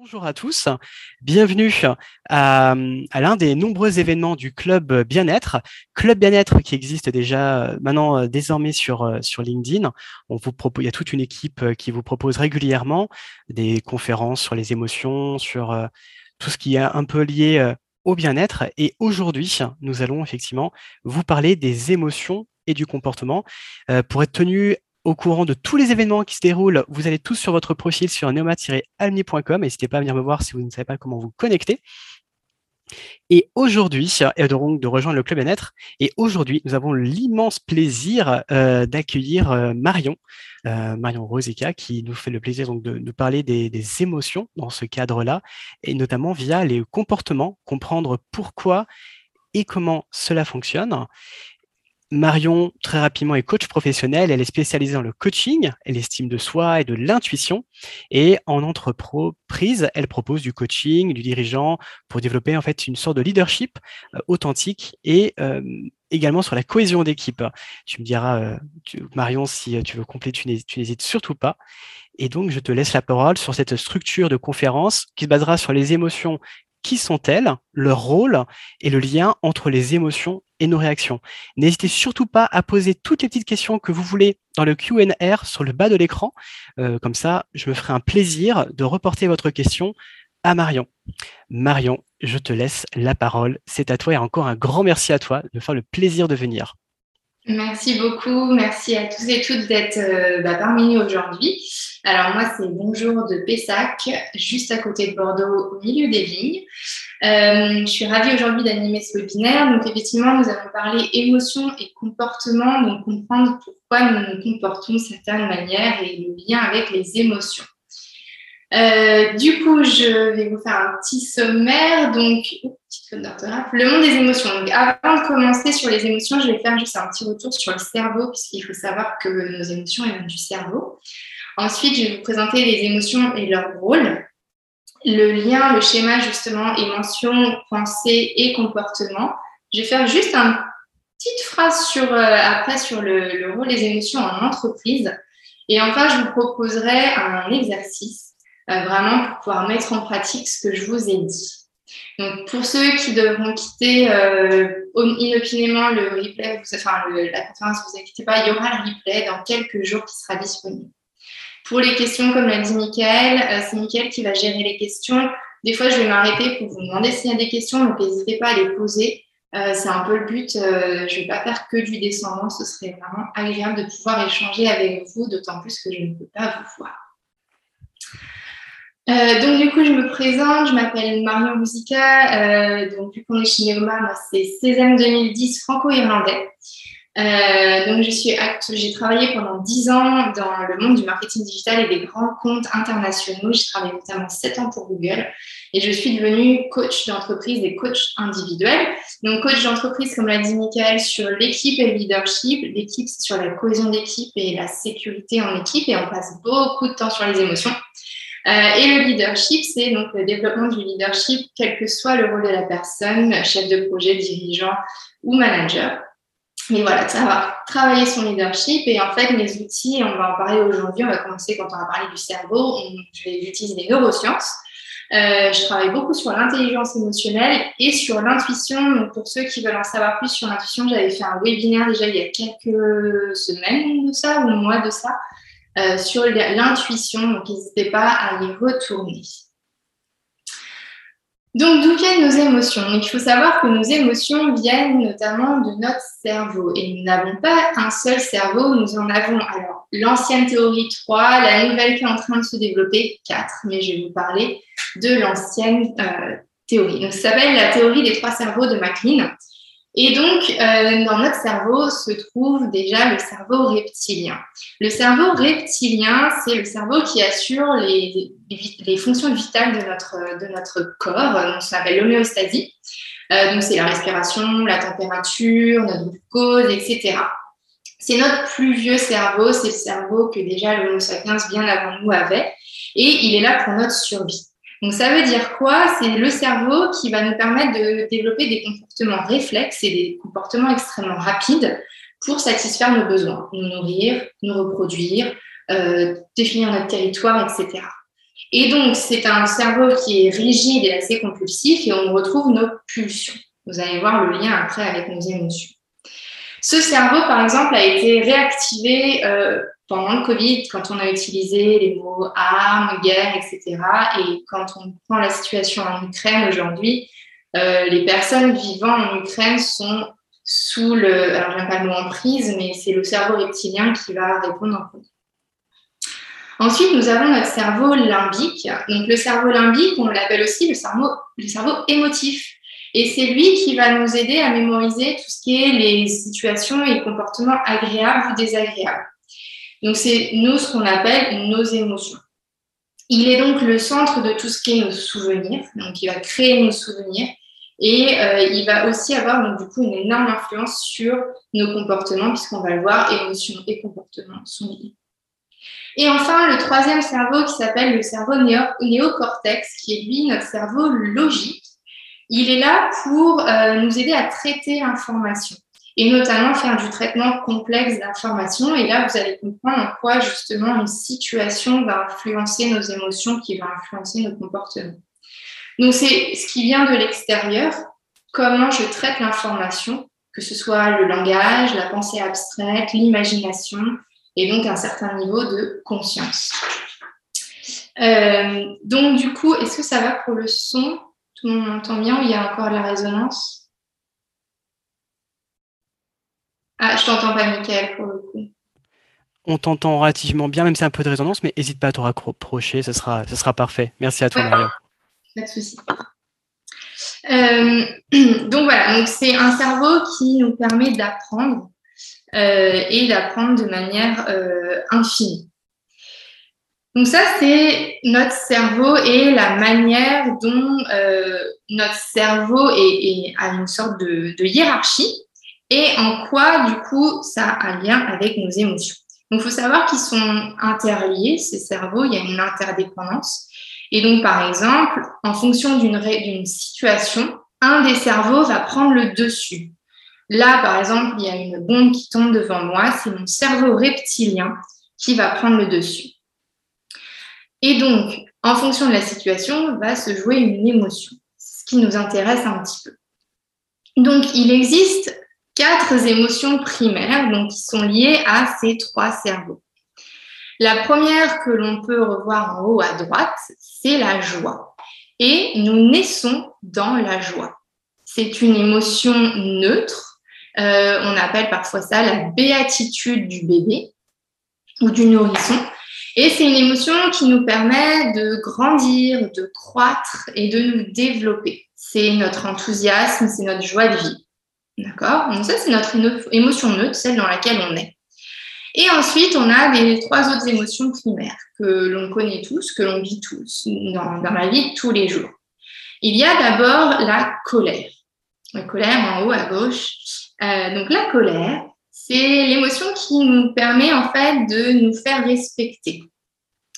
Bonjour à tous, bienvenue à, l'un des nombreux événements du Club Bien-être. Club Bien-être qui existe déjà maintenant euh, désormais sur, euh, sur LinkedIn. On vous propose, il y a toute une équipe euh, qui vous propose régulièrement des conférences sur les émotions, sur tout ce qui est un peu lié au bien-être. Et aujourd'hui, nous allons effectivement vous parler des émotions et du comportement. pour être tenu au courant de tous les événements qui se déroulent. Vous allez tous sur votre profil sur neoma-alumni.com. N'hésitez pas à venir me voir si vous ne savez pas comment vous connecter. Et aujourd'hui, donc de rejoindre le Club Bien-être. Et aujourd'hui, nous avons l'immense plaisir euh, d'accueillir euh, Marion, euh, Marion Rosica, qui nous fait le plaisir de nous parler des émotions dans ce cadre-là, et notamment via les comportements, comprendre pourquoi et comment cela fonctionne. Marion, très rapidement, est coach professionnelle. Elle est spécialisée dans le coaching, l'estime de soi et de l'intuition. Et en entreprise, elle propose du coaching, du dirigeant pour développer en fait une sorte de leadership euh, authentique et euh, également sur la cohésion d'équipe. Tu me diras, euh, Marion, si tu veux compléter, tu n'hésites surtout pas. Et donc, je te laisse la parole sur cette structure de conférence qui se basera sur les émotions qui sont-elles, leur rôle et le lien entre les émotions et nos réactions. N'hésitez surtout pas à poser toutes les petites questions que vous voulez dans le Q&R sur le bas de l'écran. Euh, comme ça, je me ferai un plaisir de reporter votre question à Marion. Marion, je te laisse la parole. C'est à toi et encore un grand merci à toi de faire le plaisir de venir. Merci beaucoup. Merci à tous et toutes d'être euh, bah, parmi nous aujourd'hui. Alors moi, c'est Bonjour de Pessac, juste à côté de Bordeaux, au milieu des vignes. Euh, je suis ravie aujourd'hui d'animer ce webinaire. Donc effectivement, nous allons parler émotions et comportements, donc comprendre pourquoi nous nous comportons de certaines manières et le lien avec les émotions. Euh, du coup, je vais vous faire un petit sommaire. Donc, Le monde des émotions. Donc, avant de commencer sur les émotions, je vais faire juste un petit retour sur le cerveau, puisqu'il faut savoir que nos émotions viennent du cerveau. Ensuite, je vais vous présenter les émotions et leur rôle, le lien, le schéma justement, émotion, pensée et comportement. Je vais faire juste une petite phrase sur, euh, après sur le, rôle des émotions en entreprise. Et enfin, je vous proposerai un exercice vraiment pour pouvoir mettre en pratique ce que je vous ai dit. Donc, pour ceux qui devront quitter euh, inopinément le replay, enfin la conférence, vous inquiétez pas, il y aura le replay dans quelques jours qui sera disponible. Pour les questions, comme l'a dit Mickaël, euh, c'est Mickaël qui va gérer les questions. Des fois, je vais m'arrêter pour vous demander s'il y a des questions, donc n'hésitez pas à les poser. Euh, c'est un peu le but. Euh, je ne vais pas faire que du descendant. Ce serait vraiment agréable de pouvoir échanger avec vous, d'autant plus que je ne peux pas vous voir. Donc du coup, je me présente, je m'appelle Marion Musica. donc vu qu'on est chez Neoma, moi c'est César 2010 franco-irlandais. Euh, donc, je suis j'ai travaillé pendant 10 ans dans le monde du marketing digital et des grands comptes internationaux. J'ai travaillé notamment 7 ans pour Google et je suis devenue coach d'entreprise et coach individuel. Donc, coach d'entreprise, comme l'a dit Michael, sur l'équipe et le leadership. L'équipe, c'est sur la cohésion d'équipe et la sécurité en équipe et on passe beaucoup de temps sur les émotions. Euh, et le leadership, c'est donc le développement du leadership, quel que soit le rôle de la personne, chef de projet, dirigeant ou manager. Mais voilà, ça va travailler son leadership et en fait, mes outils, on va en parler aujourd'hui, on va commencer quand on va parler du cerveau, je vais les neurosciences. Euh, je travaille beaucoup sur l'intelligence émotionnelle et sur l'intuition. Donc, pour ceux qui veulent en savoir plus sur l'intuition, j'avais fait un webinaire déjà il y a quelques semaines de ça ou mois de ça euh, sur l'intuition. Donc, n'hésitez pas à y retourner. Donc, d'où viennent nos émotions? Il faut savoir que nos émotions viennent notamment de notre cerveau. Et nous n'avons pas un seul cerveau, nous en avons alors l'ancienne théorie 3, la nouvelle qui est en train de se développer 4, mais je vais vous parler de l'ancienne euh, théorie. Donc, ça s'appelle la théorie des trois cerveaux de MacLean. Et donc, euh, dans notre cerveau se trouve déjà le cerveau reptilien. Le cerveau reptilien, c'est le cerveau qui assure les, fonctions vitales de notre, de notre corps, donc ça s'appelle l'homéostasie. Euh, donc, c'est la respiration, la température, notre glucose, etc. C'est notre plus vieux cerveau, c'est le cerveau que déjà l'Homo sapiens bien avant nous avait, et il est là pour notre survie. Donc ça veut dire quoi? C'est le cerveau qui va nous permettre de développer des comportements réflexes et des comportements extrêmement rapides pour satisfaire nos besoins, nous nourrir, nous reproduire, euh, définir notre territoire, etc. Et donc, c'est un cerveau qui est rigide et assez compulsif et on retrouve nos pulsions. Vous allez voir le lien après avec nos émotions. Ce cerveau, par exemple, a été réactivé euh, pendant le Covid, quand on a utilisé les mots armes, guerre, etc. Et quand on prend la situation en Ukraine aujourd'hui, euh, les personnes vivant en Ukraine sont sous le, alors j'aime pas le mot emprise, mais c'est le cerveau reptilien qui va répondre en premier. Ensuite, nous avons notre cerveau limbique. Donc, le cerveau limbique, on l'appelle aussi le cerveau, le cerveau émotif. Et c'est lui qui va nous aider à mémoriser tout ce qui est les situations et comportements agréables ou désagréables. Donc, c'est nous ce qu'on appelle nos émotions. Il est donc le centre de tout ce qui est nos souvenirs. Donc, il va créer nos souvenirs. Et euh, il va aussi avoir donc, du coup une énorme influence sur nos comportements, puisqu'on va le voir, émotions et comportements sont liés. Et enfin, le troisième cerveau qui s'appelle le cerveau néocortex, qui est lui notre cerveau logique. Il est là pour euh, nous aider à traiter l'information et notamment faire du traitement complexe d'informations. Et là, vous allez comprendre en quoi justement une situation va influencer nos émotions, qui va influencer nos comportements. Donc, c'est ce qui vient de l'extérieur, comment je traite l'information, que ce soit le langage, la pensée abstraite, l'imagination, et donc un certain niveau de conscience. Euh, donc, du coup, est-ce que ça va pour le son? Tout le monde m'entend bien ou il y a encore de la résonance? Ah, je t'entends pas, Michael, pour le coup. On t'entend relativement bien, même si un peu de résonance, mais n'hésite pas à te rapprocher, ce sera, ce sera parfait. Merci à toi, Mario. Pas de souci. Euh, donc voilà, donc c'est un cerveau qui nous permet d'apprendre euh, et d'apprendre de manière euh, infinie. Donc ça, c'est notre cerveau et la manière dont notre cerveau est, a une sorte de, de, hiérarchie et en quoi, du coup, ça a un lien avec nos émotions. Donc, il faut savoir qu'ils sont interliés, ces cerveaux, il y a une interdépendance. Et donc, par exemple, en fonction d'une situation, un des cerveaux va prendre le dessus. Là, par exemple, il y a une bombe qui tombe devant moi, c'est mon cerveau reptilien qui va prendre le dessus. Et donc, en fonction de la situation, va se jouer une émotion, ce qui nous intéresse un petit peu. Donc, il existe quatre émotions primaires donc, qui sont liées à ces trois cerveaux. La première que l'on peut revoir en haut à droite, c'est la joie. Et nous naissons dans la joie. C'est une émotion neutre euh, on appelle parfois ça la béatitude du bébé ou du nourrisson. Et c'est une émotion qui nous permet de grandir, de croître et de nous développer. C'est notre enthousiasme, c'est notre joie de vie. D'accord Donc ça, c'est notre émotion neutre, celle dans laquelle on est. Et ensuite, on a les trois autres émotions primaires que l'on connaît tous, que l'on vit tous dans, la vie tous les jours. Il y a d'abord la colère. La colère en haut à gauche, euh, donc la colère, c'est l'émotion qui nous permet en fait de nous faire respecter.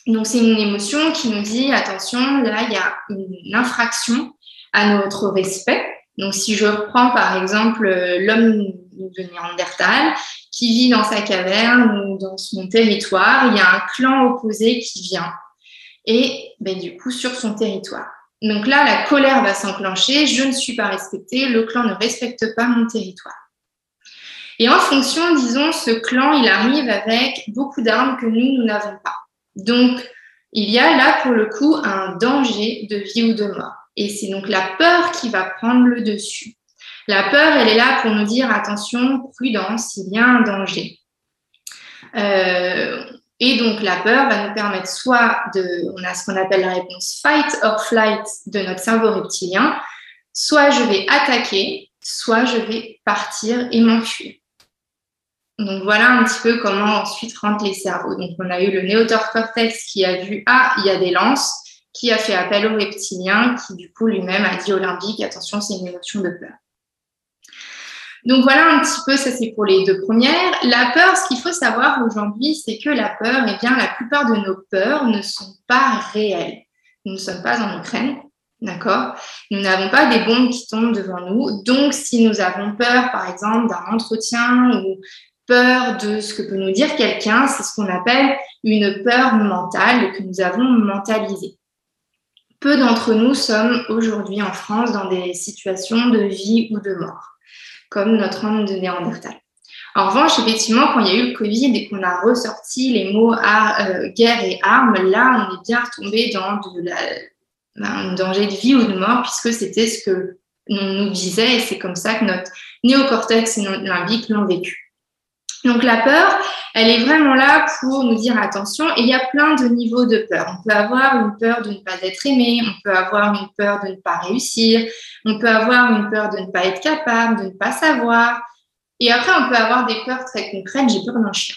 Donc c'est une émotion qui nous dit attention, là il y a une infraction à notre respect. Donc si je reprends par exemple l'homme de Néandertal qui vit dans sa caverne ou dans son territoire, il y a un clan opposé qui vient et ben, du coup sur son territoire. Donc là, la colère va s'enclencher, je ne suis pas respectée, le clan ne respecte pas mon territoire. Et en fonction, disons, ce clan, il arrive avec beaucoup d'armes que nous, nous n'avons pas. Donc, il y a là, pour le coup, un danger de vie ou de mort. Et c'est donc la peur qui va prendre le dessus. La peur, elle est là pour nous dire, attention, prudence, il y a un danger. Euh, et donc, la peur va nous permettre soit de, on a ce qu'on appelle la réponse fight or flight de notre cerveau reptilien, soit je vais attaquer, soit je vais partir et m'enfuir. Donc voilà un petit peu comment ensuite rentrent les cerveaux. Donc on a eu le néocortex qui a vu ah il y a des lances, qui a fait appel au reptilien, qui du coup lui-même a dit au limbique attention c'est une émotion de peur. Donc voilà un petit peu, ça c'est pour les deux premières. La peur, ce qu'il faut savoir aujourd'hui, c'est que la peur, eh bien la plupart de nos peurs ne sont pas réelles. Nous ne sommes pas en Ukraine, D'accord? Nous n'avons pas des bombes qui tombent devant nous. Donc, si nous avons peur, par exemple, d'un entretien ou peur de ce que peut nous dire quelqu'un, c'est ce qu'on appelle une peur mentale que nous avons mentalisée. Peu d'entre nous sommes aujourd'hui en France dans des situations de vie ou de mort, comme notre homme de Néandertal. En revanche, effectivement, quand il y a eu le Covid et qu'on a ressorti les mots euh, guerre et armes, là, on est bien retombé dans ben, un danger de vie ou de mort, puisque c'était ce que nous disait et c'est comme ça que notre néocortex et notre limbique l'ont vécu. Donc la peur, elle est vraiment là pour nous dire attention il y a plein de niveaux de peur. On peut avoir une peur de ne pas être aimé, on peut avoir une peur de ne pas réussir, on peut avoir une peur de ne pas être capable, de ne pas savoir. Et après, on peut avoir des peurs très concrètes, j'ai peur d'un chien.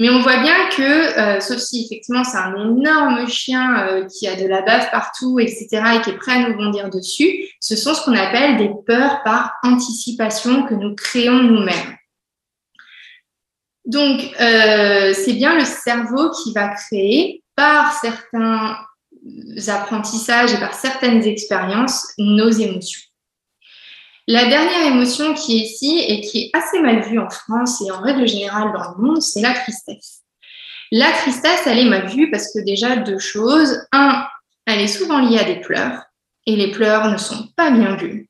Mais on voit bien que, euh, sauf si effectivement c'est un énorme chien euh, qui a de la bave partout, etc., et qui est prêt à nous bondir dessus, ce sont ce qu'on appelle des peurs par anticipation que nous créons nous-mêmes. Donc, euh, c'est bien le cerveau qui va créer par certains apprentissages et par certaines expériences nos émotions. La dernière émotion qui est ici et qui est assez mal vue en France et en règle générale dans le monde, c'est la tristesse. La tristesse, elle est mal vue parce que déjà deux choses. Un, elle est souvent liée à des pleurs et les pleurs ne sont pas bien vus.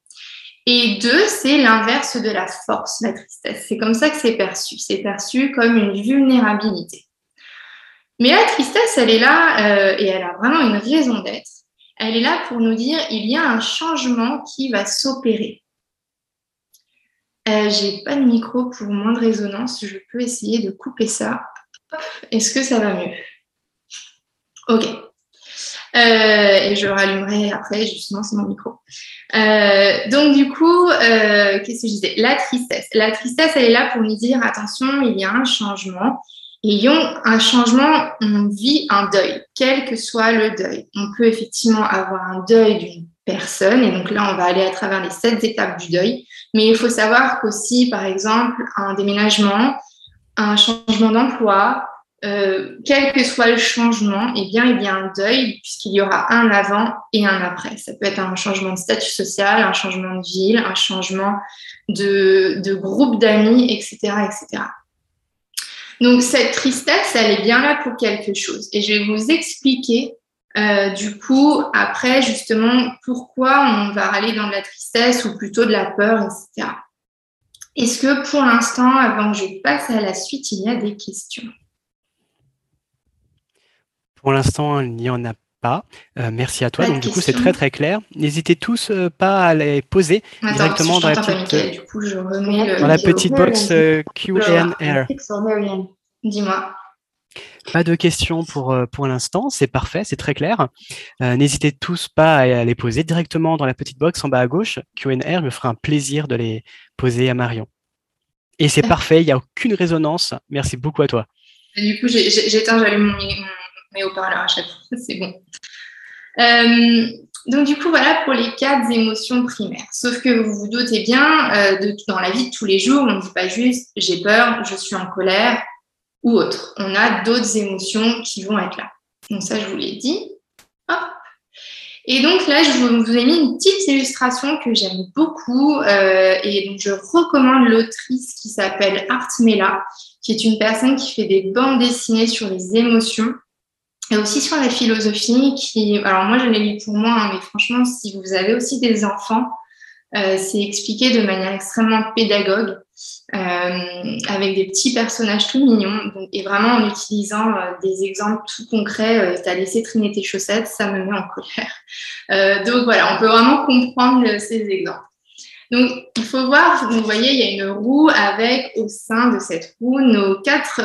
Et deux, c'est l'inverse de la force, la tristesse. C'est comme ça que c'est perçu. C'est perçu comme une vulnérabilité. Mais la tristesse, elle est là euh, et elle a vraiment une raison d'être. Elle est là pour nous dire il y a un changement qui va s'opérer. Euh, j'ai pas de micro pour moins de résonance. Je peux essayer de couper ça. Est-ce que ça va mieux? Ok. Euh, et je rallumerai après, justement, c'est mon micro. Euh, donc, du coup, qu'est-ce que je disais? La tristesse. La tristesse, elle est là pour nous dire attention, il y a un changement. Ayons un changement, on vit un deuil, quel que soit le deuil. On peut effectivement avoir un deuil d'une personne, et donc là, on va aller à travers les sept étapes du deuil. Mais il faut savoir qu'aussi, par exemple, un déménagement, un changement d'emploi, euh, quel que soit le changement, eh bien, il y a un deuil puisqu'il y aura un avant et un après. Ça peut être un changement de statut social, un changement de ville, un changement de, groupe d'amis, etc., etc. Donc, cette tristesse, elle est bien là pour quelque chose. Et je vais vous expliquer euh, du coup, après, justement, pourquoi on va aller dans de la tristesse ou plutôt de la peur, etc. Est-ce que pour l'instant, avant que je passe à la suite, il y a des questions? Pour l'instant, il n'y en a pas. Euh, merci à toi. Donc, du coup, c'est très très clair. N'hésitez tous euh, pas à les poser directement dans, la petite, dans la petite box Q&A. Dis-moi. Pas de questions pour, euh, pour l'instant, c'est parfait, c'est très clair. Euh, n'hésitez tous pas à les poser directement dans la petite box en bas à gauche. Q&R me fera un plaisir de les poser à Marion. Et c'est parfait, il n'y a aucune résonance. Merci beaucoup à toi. Du coup, j'éteins, j'allume mon, mes haut-parleurs à chaque fois, c'est bon. Euh, donc du coup, voilà pour les quatre émotions primaires. Sauf que vous vous doutez bien, de, dans la vie de tous les jours, on ne dit pas juste j'ai peur, je suis en colère, ou autre. On a d'autres émotions qui vont être là. Donc ça, je vous l'ai dit. Et donc là, je vous ai mis une petite illustration que j'aime beaucoup euh, et je recommande l'autrice qui s'appelle Artmela, qui est une personne qui fait des bandes dessinées sur les émotions et aussi sur la philosophie. Qui, alors moi, je l'ai lu pour moi, hein, mais franchement, si vous avez aussi des enfants, euh, c'est expliqué de manière extrêmement pédagogue, euh, avec des petits personnages tout mignons, et vraiment en utilisant euh, des exemples tout concrets. tu as laissé traîner tes chaussettes, ça me met en colère. donc voilà, on peut vraiment comprendre ces exemples. Donc, il faut voir, vous voyez, il y a une roue avec au sein de cette roue nos quatre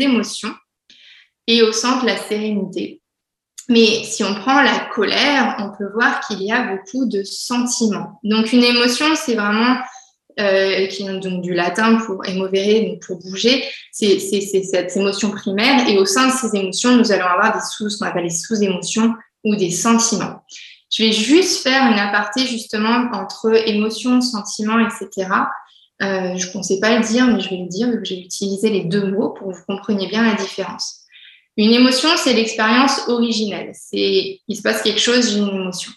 émotions et au centre la sérénité. Mais si on prend la colère, on peut voir qu'il y a beaucoup de sentiments. Donc une émotion, c'est vraiment euh, qui vient donc du latin pour émovere, donc pour bouger, c'est cette émotion primaire. Et au sein de ces émotions, nous allons avoir des sous, ce qu'on appelle les sous-émotions ou des sentiments. Je vais juste faire une aparté justement entre émotions, sentiments, etc. Euh, je ne pensais pas le dire, mais je vais le dire, j'ai utilisé les deux mots pour que vous compreniez bien la différence. Une émotion, c'est l'expérience originelle. C'est, il se passe quelque chose, j'ai une émotion.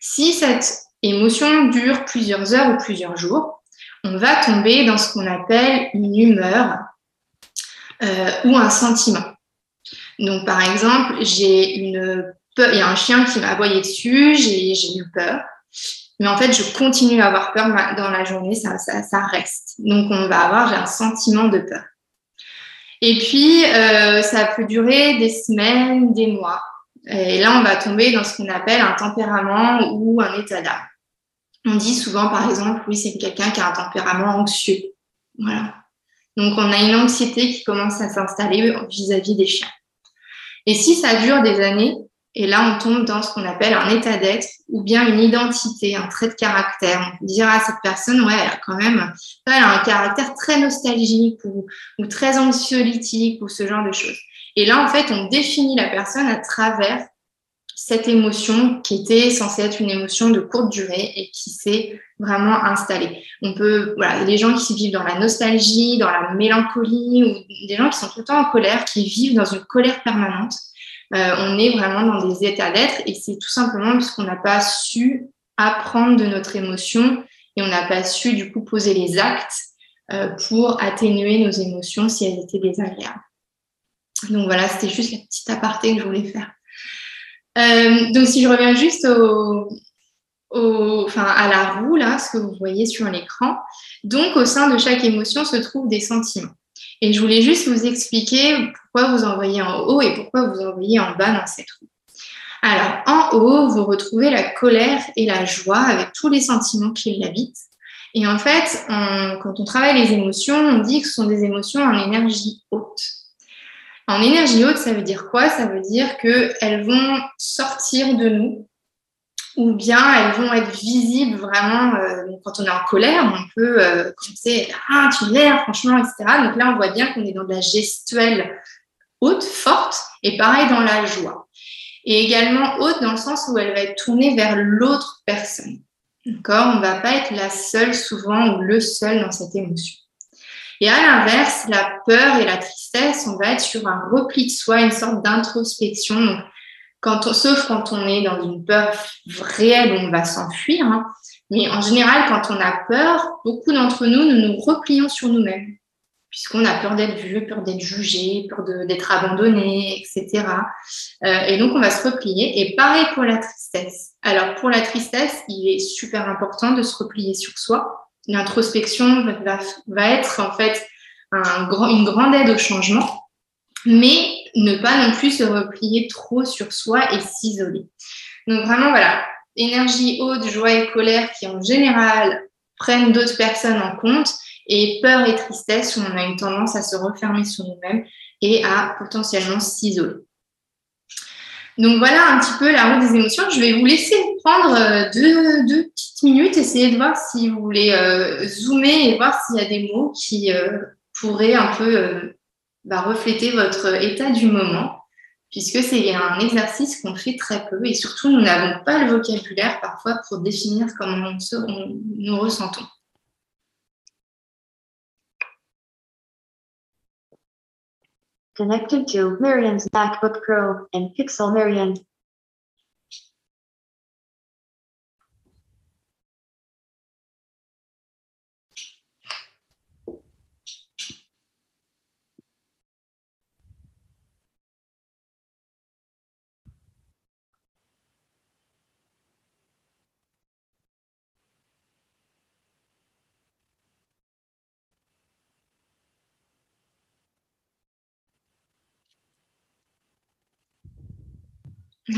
Si cette émotion dure plusieurs heures ou plusieurs jours, on va tomber dans ce qu'on appelle une humeur ou un sentiment. Donc, par exemple, j'ai une il y a un chien qui m'a aboyé dessus, j'ai eu peur. Mais en fait, je continue à avoir peur dans la journée, ça, ça, reste. Donc, on va avoir, j'ai un sentiment de peur. Et puis, euh, ça peut durer des semaines, des mois. Et là, on va tomber dans ce qu'on appelle un tempérament ou un état d'âme. On dit souvent, par exemple, oui, c'est quelqu'un qui a un tempérament anxieux. Voilà. Donc, on a une anxiété qui commence à s'installer vis-à-vis des chiens. Et si ça dure des années, et là, on tombe dans ce qu'on appelle un état d'être ou bien une identité, un trait de caractère. On dire à cette personne, ouais, elle a quand même elle a un caractère très nostalgique ou, ou très anxiolytique ou ce genre de choses. Et là, en fait, on définit la personne à travers cette émotion qui était censée être une émotion de courte durée et qui s'est vraiment installée. On peut, voilà, les gens qui vivent dans la nostalgie, dans la mélancolie, ou des gens qui sont tout le temps en colère, qui vivent dans une colère permanente. Euh, on est vraiment dans des états d'être et c'est tout simplement parce qu'on n'a pas su apprendre de notre émotion et on n'a pas su du coup poser les actes euh, pour atténuer nos émotions si elles étaient désagréables. Donc voilà, c'était juste la petite aparté que je voulais faire. Euh, donc si je reviens juste au, enfin, à la roue, là, ce que vous voyez sur l'écran, donc au sein de chaque émotion se trouvent des sentiments. Et je voulais juste vous expliquer pourquoi vous envoyez en haut et pourquoi vous envoyez en bas dans cette roue. Alors, en haut, vous retrouvez la colère et la joie avec tous les sentiments qui l'habitent. Et en fait, quand on travaille les émotions, on dit que ce sont des émotions en énergie haute. En énergie haute, ça veut dire quoi? Ça veut dire qu'elles vont sortir de nous ou bien elles vont être visibles vraiment. Euh, quand on est en colère, on peut euh, commencer Ah, tu l'air, franchement, etc. Donc là, on voit bien qu'on est dans de la gestuelle haute, forte, et pareil dans la joie. Et également haute dans le sens où elle va être tournée vers l'autre personne. D'accord? On ne va pas être la seule souvent ou le seul dans cette émotion. Et à l'inverse, la peur et la tristesse, on va être sur un repli de soi, une sorte d'introspection. Quand sauf quand on est dans une peur réelle, on va s'enfuir. Hein. Mais en général, quand on a peur, beaucoup d'entre nous, nous nous replions sur nous-mêmes, puisqu'on a peur d'être vu, peur d'être jugé, peur d'être abandonné, etc. Euh, et donc, on va se replier. Et pareil pour la tristesse. Alors, pour la tristesse, il est super important de se replier sur soi l'introspection va, être en fait un une grande aide au changement, mais ne pas non plus se replier trop sur soi et s'isoler. Donc vraiment, voilà, énergie haute, joie et colère qui en général prennent d'autres personnes en compte, et peur et tristesse où on a une tendance à se refermer sur nous-mêmes et à potentiellement s'isoler. Donc voilà un petit peu la route des émotions. Je vais vous laisser prendre euh, deux, petites minutes, essayer de voir si vous voulez euh, zoomer et voir s'il y a des mots qui euh, pourraient un peu bah, refléter votre état du moment, puisque c'est un exercice qu'on fait très peu et surtout nous n'avons pas le vocabulaire parfois pour définir comment nous ressentons. connected to Miriam's MacBook Pro and Pixel Miriam.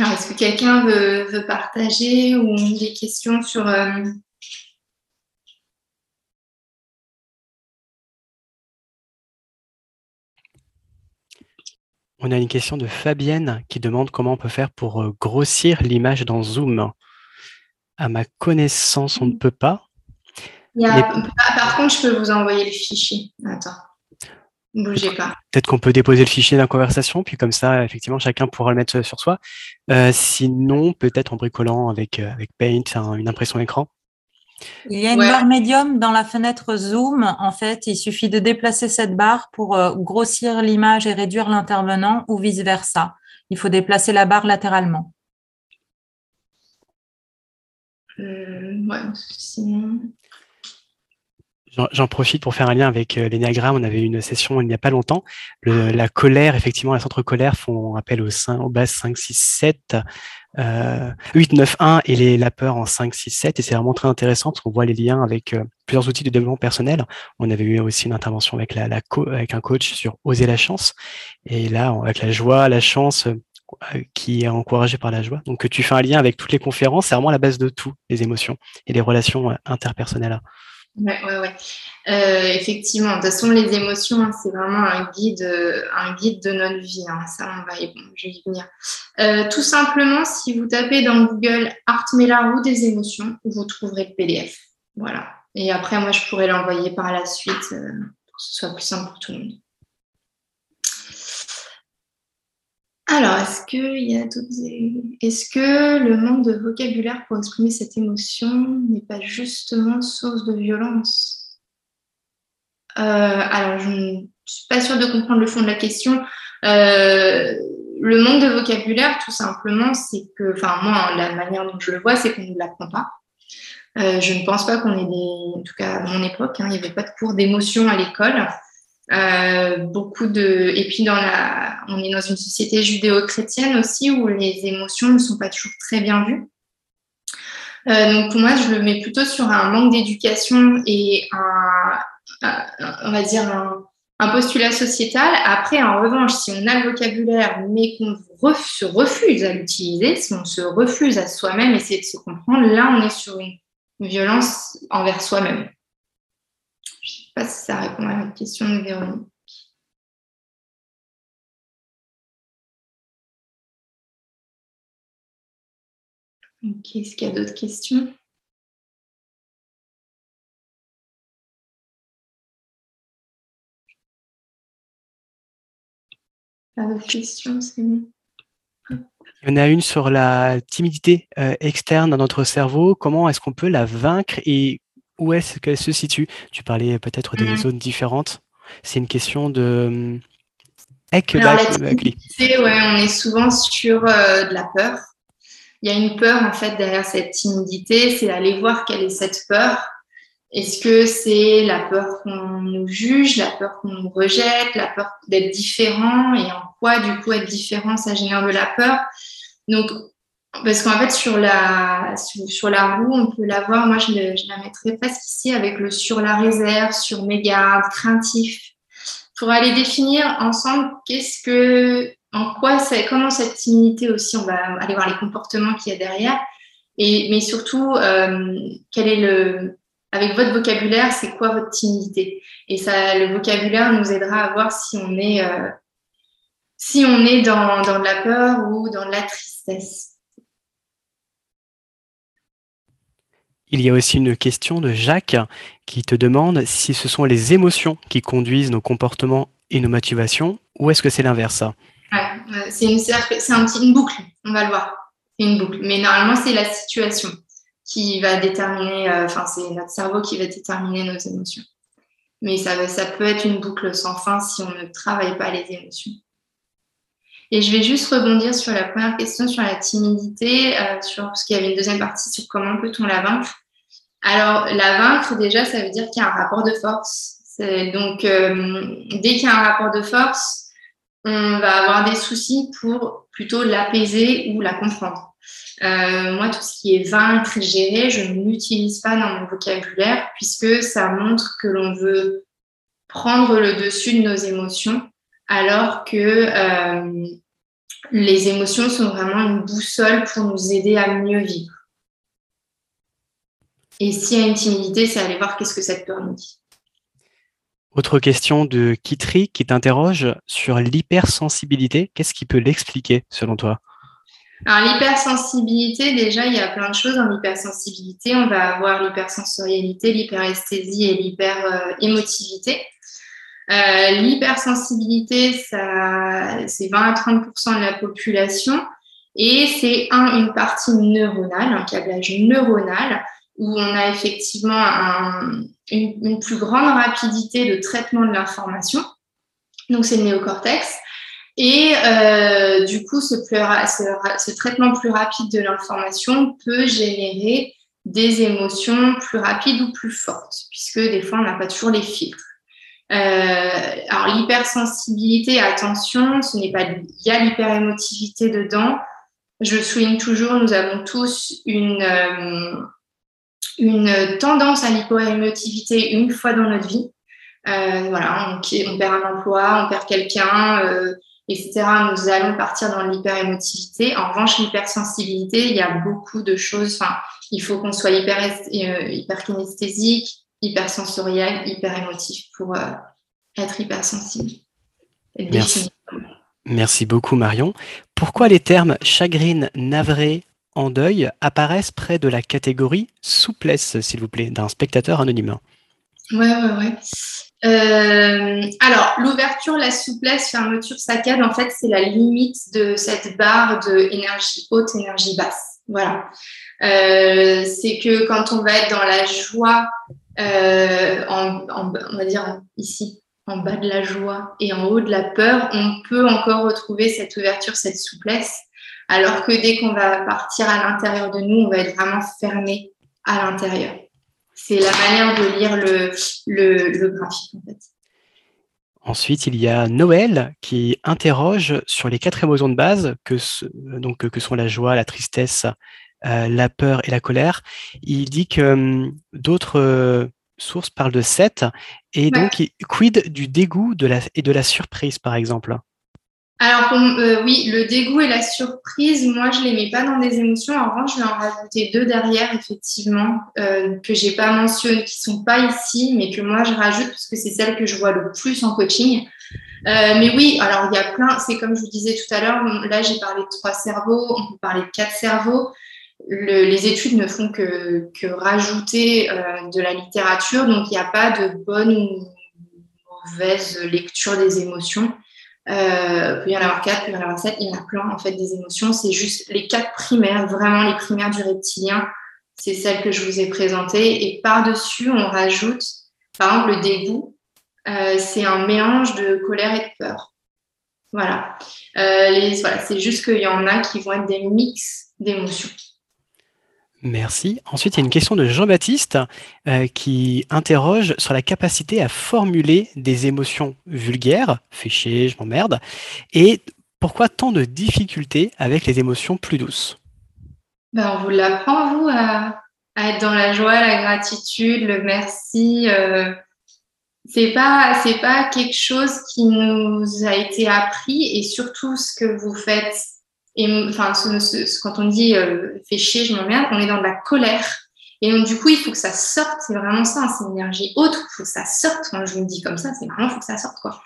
Est-ce que quelqu'un veut, partager ou des questions sur... Euh, on a une question de Fabienne qui demande comment on peut faire pour euh, grossir l'image dans Zoom. À ma connaissance, on ne peut pas. Par contre, je peux vous envoyer le fichier. Attends. Bougez pas. Peut-être qu'on peut déposer le fichier dans la conversation, puis comme ça, effectivement, chacun pourra le mettre sur soi. Euh, sinon, peut-être en bricolant avec, euh, avec Paint, une impression écran. Il y a une barre médium dans la fenêtre Zoom. En fait, il suffit de déplacer cette barre pour euh, grossir l'image et réduire l'intervenant ou vice-versa. Il faut déplacer la barre latéralement. ouais, sinon... J'en profite pour faire un lien avec euh, l'énéagramme. On avait eu une session il n'y a pas longtemps. la colère, effectivement, la centre colère font appel au, 5, au base 5, 6, 7, euh, 8, 9, 1 et les, la peur en 5, 6, 7. Et c'est vraiment très intéressant parce qu'on voit les liens avec euh, plusieurs outils de développement personnel. On avait eu aussi une intervention avec, la, la avec un coach sur oser la chance. Et là, avec la joie, la chance, euh, qui est encouragé par la joie. Donc, tu fais un lien avec toutes les conférences, c'est vraiment la base de tout, les émotions et les relations interpersonnelles. Ouais, ouais, ouais. Euh, effectivement, de toute façon, les émotions, hein, c'est vraiment un guide, un guide de notre vie. Hein. Ça, on va y, venir. Euh, tout simplement, si vous tapez dans Google Art Mellarou des émotions, vous trouverez le PDF. Voilà. Et après, moi, je pourrais l'envoyer par la suite euh, pour que ce soit plus simple pour tout le monde. Alors, est-ce que le manque de vocabulaire pour exprimer cette émotion n'est pas justement source de violence? Euh, Alors, je ne suis pas sûre de comprendre le fond de la question. Euh, le manque de vocabulaire, tout simplement, c'est que, enfin, moi, la manière dont je le vois, c'est qu'on ne l'apprend pas. Euh, je ne pense pas qu'on ait des, en tout cas à mon époque, hein, il n'y avait pas de cours d'émotion à l'école. Euh, beaucoup de et puis dans la on est dans une société judéo-chrétienne aussi où les émotions ne sont pas toujours très bien vues. Euh, donc pour moi, je le mets plutôt sur un manque d'éducation et un, on va dire un, postulat sociétal. Après, en revanche, si on a le vocabulaire mais qu'on se refuse à l'utiliser, si on se refuse à soi-même essayer de se comprendre, là, on est sur une violence envers soi-même. Ne sais pas si ça répond à la question de Véronique. Est-ce qu'il y a d'autres questions? D'autres questions, c'est bon. Il y en a une sur la timidité euh, externe dans notre cerveau. Comment est-ce qu'on peut la vaincre et où est-ce qu'elle se situe Tu parlais peut-être des mmh. zones différentes. C'est une question de. Alors, la timidité, ouais, on est souvent sur euh, de la peur. Il y a une peur en fait derrière cette timidité, c'est d'aller voir quelle est cette peur. Est-ce que c'est la peur qu'on nous juge, la peur qu'on nous rejette, la peur d'être différent? Et en quoi du coup être différent ça génère de la peur? Donc parce qu'en fait, sur la, sur, la roue, on peut la voir, moi je, la mettrais presque ici avec le sur la réserve, sur mégarde, craintif, pour aller définir ensemble qu'est-ce que, en quoi c'est, comment cette timidité aussi, on va aller voir les comportements qu'il y a derrière, et, mais surtout, euh, quel est le, avec votre vocabulaire, c'est quoi votre timidité? Et ça, le vocabulaire nous aidera à voir si on est, euh, si on est dans, dans de la peur ou dans de la tristesse. Il y a aussi une question de Jacques qui te demande si ce sont les émotions qui conduisent nos comportements et nos motivations ou est-ce que c'est l'inverse? C'est une, boucle, on va le voir. C'est une boucle. Mais normalement, c'est la situation qui va déterminer, euh, enfin, c'est notre cerveau qui va déterminer nos émotions. Mais ça, ça peut être une boucle sans fin si on ne travaille pas les émotions. Et je vais juste rebondir sur la première question sur la timidité, euh, sur, parce qu'il y avait une deuxième partie sur comment peut-on la vaincre. Alors, la vaincre, déjà, ça veut dire qu'il y a un rapport de force. Donc, euh, dès qu'il y a un rapport de force, on va avoir des soucis pour plutôt l'apaiser ou la comprendre. Euh, moi, tout ce qui est vaincre, gérer, je ne l'utilise pas dans mon vocabulaire puisque ça montre que l'on veut prendre le dessus de nos émotions alors que euh, les émotions sont vraiment une boussole pour nous aider à mieux vivre. Et s'il y a une timidité, c'est aller voir qu'est-ce que cette peur nous dit. Autre question de Kitri qui t'interroge sur l'hypersensibilité. Qu'est-ce qui peut l'expliquer selon toi? Alors l'hypersensibilité, déjà, il y a plein de choses dans l'hypersensibilité. On va avoir l'hypersensorialité, l'hyperesthésie et l'hyperémotivité. Euh, L'hypersensibilité, c'est 20 à 30% de la population et c'est un, une partie neuronale, un câblage neuronal où on a effectivement une, plus grande rapidité de traitement de l'information. Donc, c'est le néocortex. Et euh, du coup, ce, traitement plus rapide de l'information peut générer des émotions plus rapides ou plus fortes, puisque des fois, on n'a pas toujours les filtres. Euh, alors, l'hypersensibilité, attention, ce n'est pas. Il y a l'hyperémotivité dedans. Je souligne toujours, nous avons tous une, euh, une tendance à l'hyperémotivité une fois dans notre vie. Euh, voilà, on, perd un emploi, on perd quelqu'un, euh, etc. Nous allons partir dans l'hyperémotivité. En revanche, l'hypersensibilité, il y a beaucoup de choses. Enfin, il faut qu'on soit hyper, euh, hyper kinesthésique, hypersensoriel, hyper émotif pour euh, être hypersensible. Merci. Merci beaucoup Marion. Pourquoi les termes chagrine, navré, en deuil apparaissent près de la catégorie souplesse, s'il vous plaît, d'un spectateur anonyme Ouais, ouais, ouais. Euh, alors, l'ouverture, la souplesse, fermeture, saccade, en fait, c'est la limite de cette barre de énergie haute, énergie basse. Voilà. Euh, c'est que quand on va être dans la joie, euh, on va dire ici, en bas de la joie et en haut de la peur, on peut encore retrouver cette ouverture, cette souplesse. Alors que dès qu'on va partir à l'intérieur de nous, on va être vraiment fermé à l'intérieur. C'est la manière de lire le, le, graphique, en fait. Ensuite, il y a Noël qui interroge sur les quatre émotions de base que, donc, que sont la joie, la tristesse, euh, la peur et la colère. Il dit que hum, d'autres euh, sources parlent de sept et donc quid du dégoût de la, et de la surprise, par exemple? Alors euh, oui, le dégoût et la surprise, moi je les mets pas dans des émotions. En revanche, je vais en rajouter deux derrière effectivement euh, que j'ai pas mentionné, qui sont pas ici, mais que moi je rajoute parce que c'est celles que je vois le plus en coaching. Euh, mais oui, alors il y a plein. C'est comme je vous disais tout à l'heure. Là, j'ai parlé de trois cerveaux. On peut parler de quatre cerveaux. les études ne font que, que rajouter euh, de la littérature, donc il n'y a pas de bonne ou mauvaise lecture des émotions. Euh, il peut y en avoir quatre, il peut y en avoir sept, il y en a plein en fait des émotions. C'est juste les quatre primaires, vraiment les primaires du reptilien. C'est celles que je vous ai présentées. Et par-dessus, on rajoute, par exemple, le dégoût. Euh, c'est un mélange de colère et de peur. Voilà. Euh, les, voilà c'est juste qu'il y en a qui vont être des mix d'émotions. Merci. Ensuite, il y a une question de Jean-Baptiste euh, qui interroge sur la capacité à formuler des émotions vulgaires, fait chier, je m'emmerde, et pourquoi tant de difficultés avec les émotions plus douces? Ben, On vous l'apprend, vous, à, être dans la joie, la gratitude, le merci. Euh, c'est pas c'est pas quelque chose qui nous a été appris et surtout ce que vous faites et enfin, quand on dit euh, fait chier, je m'emmerde, on est dans de la colère. Et donc, du coup, il faut que ça sorte. C'est vraiment ça, hein, c'est une énergie autre. Il faut que ça sorte. Quand je le dis comme ça, c'est vraiment, il faut que ça sorte, quoi.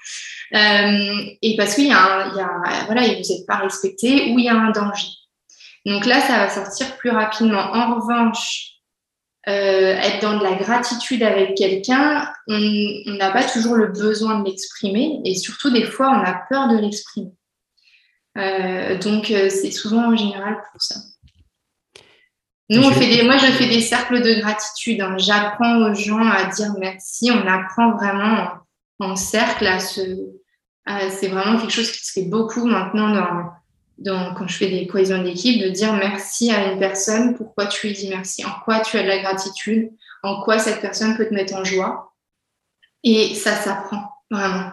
Euh, et parce qu'il y, a, il y a, voilà, vous n'êtes pas respecté ou il y a un danger. Donc là, ça va sortir plus rapidement. En revanche, euh, être dans de la gratitude avec quelqu'un, on n'a pas toujours le besoin de l'exprimer et surtout des fois, on a peur de l'exprimer. Euh, donc, euh, c'est souvent en général pour ça. Nous, on fait des, moi, je fais des cercles de gratitude. Hein. J'apprends aux gens à dire merci. On apprend vraiment en, cercle à se. c'est vraiment quelque chose qui se fait beaucoup maintenant dans, dans, quand je fais des cohésions d'équipe, de dire merci à une personne, pourquoi tu lui dis merci, en quoi tu as de la gratitude, en quoi cette personne peut te mettre en joie? Et ça s'apprend, vraiment.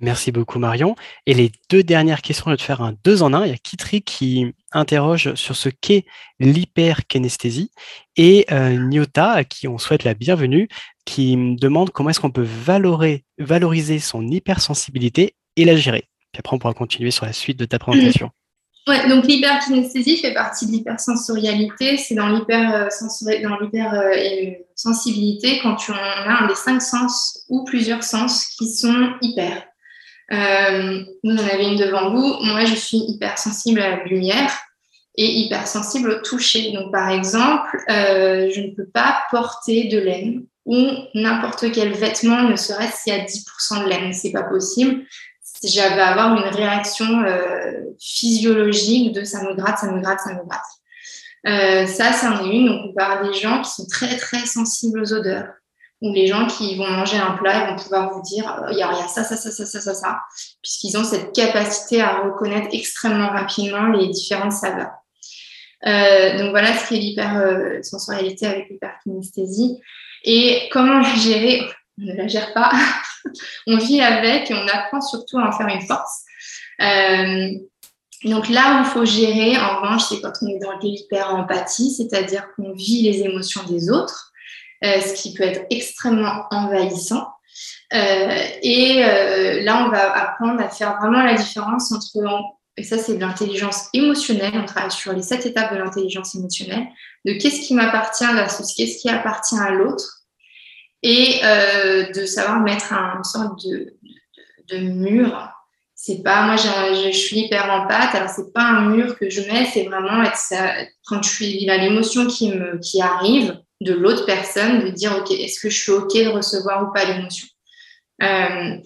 Merci beaucoup Marion. Et les deux dernières questions, je vais te faire un deux en un. Il y a Kitri qui interroge sur ce qu'est l'hyperkinesthésie et euh, Nyota, à qui on souhaite la bienvenue, qui demande comment est-ce qu'on peut valoriser, son hypersensibilité et la gérer. Puis après, on pourra continuer sur la suite de ta présentation. Ouais, donc l'hyperkinesthésie fait partie de l'hypersensorialité. C'est dans l'hypersensibilité euh, quand tu as un des cinq sens ou plusieurs sens qui sont hyper. Euh, vous en avez une devant vous. Moi, je suis hypersensible à la lumière et hypersensible au toucher. Donc, par exemple, euh, je ne peux pas porter de laine ou n'importe quel vêtement, ne serait-ce s'il y a 10% de laine. C'est pas possible. J'avais avoir une réaction euh, physiologique de ça me gratte, ça me gratte, ça me gratte. Euh, ça, c'en est une. Donc, on parle des gens qui sont très, très sensibles aux odeurs où les gens qui vont manger un plat, ils vont pouvoir vous dire euh, il y, a, ça, ça, ça, ça, ça, ça, ça, puisqu'ils ont cette capacité à reconnaître extrêmement rapidement les différentes saveurs. donc voilà ce qui est l'hypersensorialité avec l'hyperkinesthésie. Et comment la gérer? On ne la gère pas. on vit avec et on apprend surtout à en faire une force. donc là où il faut gérer, en revanche, c'est quand on est dans l'hyper-empathie, c'est-à-dire qu'on vit les émotions des autres, ce qui peut être extrêmement envahissant. Euh, et euh, là, on va apprendre à faire vraiment la différence entre, et ça c'est de l'intelligence émotionnelle, on travaille sur les sept étapes de l'intelligence émotionnelle, de qu'est-ce qui m'appartient versus qu'est-ce qui appartient à l'autre, et euh, de savoir mettre un, une sorte de, de, mur. C'est pas, moi je, suis hyper en pâte, alors c'est pas un mur que je mets, c'est vraiment être ça, quand je suis, il a l'émotion qui me, qui arrive de l'autre personne, de dire ok, est-ce que je suis ok de recevoir ou pas l'émotion? Euh,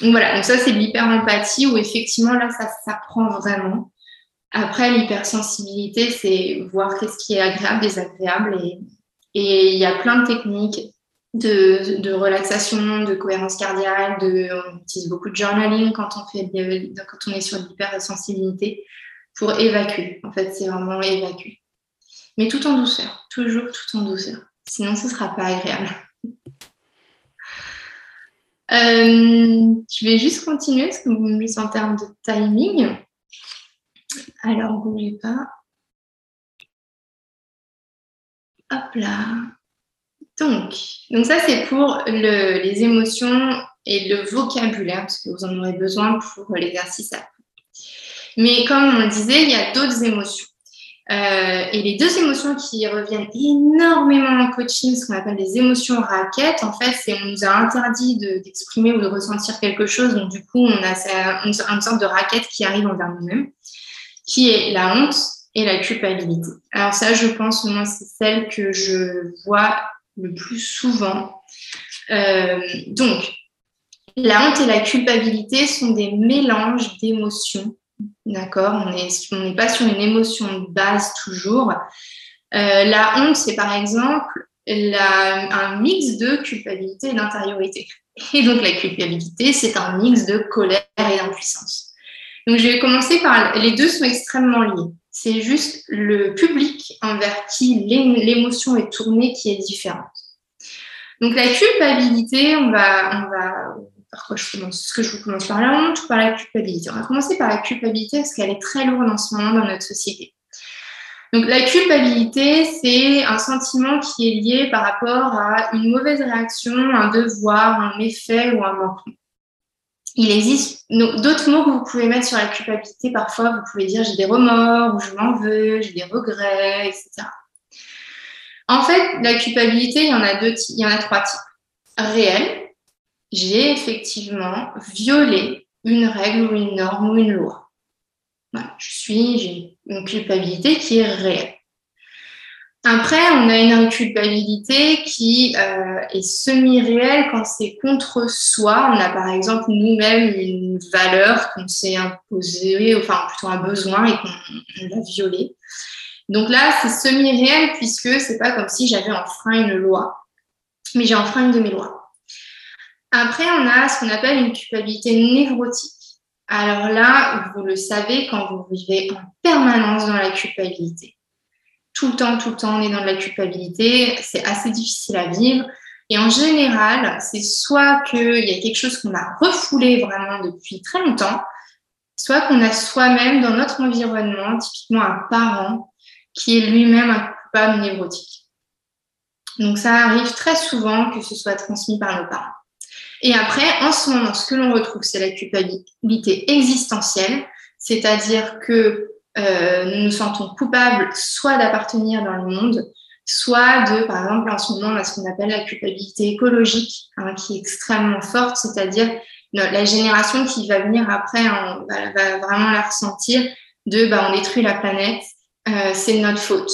donc voilà, donc ça c'est l'hyper-empathie où effectivement là ça s'apprend vraiment. Après l'hypersensibilité, c'est voir qu'est-ce qui est agréable, désagréable et et il y a plein de techniques de, de, relaxation, de cohérence cardiaque, de, on utilise beaucoup de journaling quand on, fait, quand on est sur l'hypersensibilité pour évacuer. En fait, c'est vraiment évacuer. Mais tout en douceur, toujours tout en douceur. Sinon, ce ne sera pas agréable. Euh, je vais juste continuer parce que vous me dites en termes de timing. Alors, n'oubliez pas. Hop là. Donc, donc ça, c'est pour les émotions et le vocabulaire, parce que vous en aurez besoin pour l'exercice Mais comme on le disait, il y a d'autres émotions. Euh, et les deux émotions qui reviennent énormément en coaching, ce qu'on appelle les émotions raquettes, en fait, c'est on nous a interdit d'exprimer ou de ressentir quelque chose. Donc, du coup, on a une, sorte de raquette qui arrive envers nous-mêmes, qui est la honte et la culpabilité. Alors ça, je pense, moi, c'est celle que je vois le plus souvent. Euh, donc, la honte et la culpabilité sont des mélanges d'émotions D'accord On n'est pas sur une émotion de base toujours. Euh, la honte, c'est par exemple un mix de culpabilité et d'intériorité. Et donc la culpabilité, c'est un mix de colère et d'impuissance. Donc je vais commencer par... Les deux sont extrêmement liés. C'est juste le public envers qui l'émotion est tournée qui est différente. Donc la culpabilité, on va, on va par quoi je commence Est-ce que je vous commence par la honte ou par la culpabilité On va commencer par la culpabilité parce qu'elle est très lourde en ce moment dans notre société. Donc la culpabilité, c'est un sentiment qui est lié par rapport à une mauvaise réaction, un devoir, un méfait ou un manquement. Il existe d'autres mots que vous pouvez mettre sur la culpabilité. Parfois, vous pouvez dire j'ai des remords ou je m'en veux, j'ai des regrets, etc. En fait, la culpabilité, il y en a deux, il y en a trois types. Réel, j'ai effectivement violé une règle ou une norme ou une loi. je suis, j'ai une culpabilité qui est réelle. Après, on a une inculpabilité qui euh, est semi-réelle quand c'est contre soi. On a par exemple nous-mêmes une valeur qu'on s'est imposée, enfin plutôt un besoin et qu'on l'a violé. Donc là, c'est semi-réel puisque c'est pas comme si j'avais enfreint une loi, mais j'ai enfreint une de mes lois. Après, on a ce qu'on appelle une culpabilité névrotique. Alors là, vous le savez, quand vous vivez en permanence dans la culpabilité, tout le temps, tout le temps, on est dans la culpabilité, c'est assez difficile à vivre. Et en général, c'est soit qu'il y a quelque chose qu'on a refoulé vraiment depuis très longtemps, soit qu'on a soi-même dans notre environnement, typiquement un parent, qui est lui-même un coupable névrotique. Donc ça arrive très souvent que ce soit transmis par nos parents. Et après, en ce moment, ce que l'on retrouve, c'est la culpabilité existentielle, c'est-à-dire que euh, nous nous sentons coupables soit d'appartenir dans le monde, soit de, par exemple, en ce moment, on a ce qu'on appelle la culpabilité écologique, hein, qui est extrêmement forte, c'est-à-dire la génération qui va venir après on va, vraiment la ressentir de bah, on détruit la planète, euh, c'est notre faute.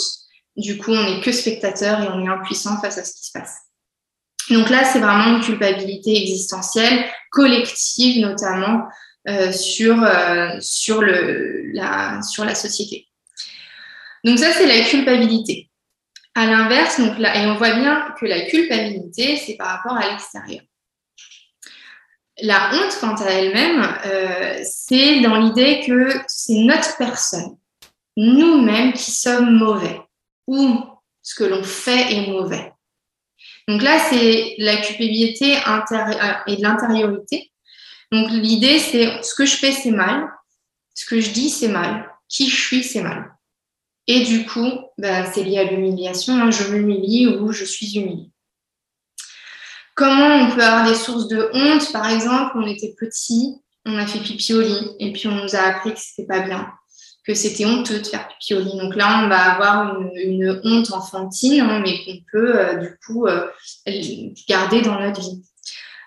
Du coup, on n'est que spectateur et on est impuissant face à ce qui se passe. Donc là, c'est vraiment une culpabilité existentielle, collective notamment, euh, sur, euh, sur, le, la, sur la société. Donc ça, c'est la culpabilité. À l'inverse, donc là, et on voit bien que la culpabilité, c'est par rapport à l'extérieur. La honte, quant à elle-même, euh, c'est dans l'idée que c'est notre personne nous-mêmes qui sommes mauvais ou ce que l'on fait est mauvais. Donc là, c'est la culpabilité euh, et de l'intériorité. Donc l'idée, c'est ce que je fais, c'est mal. Ce que je dis, c'est mal. Qui je suis, c'est mal. Et du coup, ben, c'est lié à l'humiliation. Hein. Je m'humilie ou je suis humiliée. Comment on peut avoir des sources de honte? Par exemple, on était petit, on a fait pipi au lit et puis on nous a appris que c'était pas bien, que c'était honteux de faire pipi. Donc là, on va avoir une, honte enfantine, hein, mais qu'on peut euh, du coup euh, garder dans notre vie.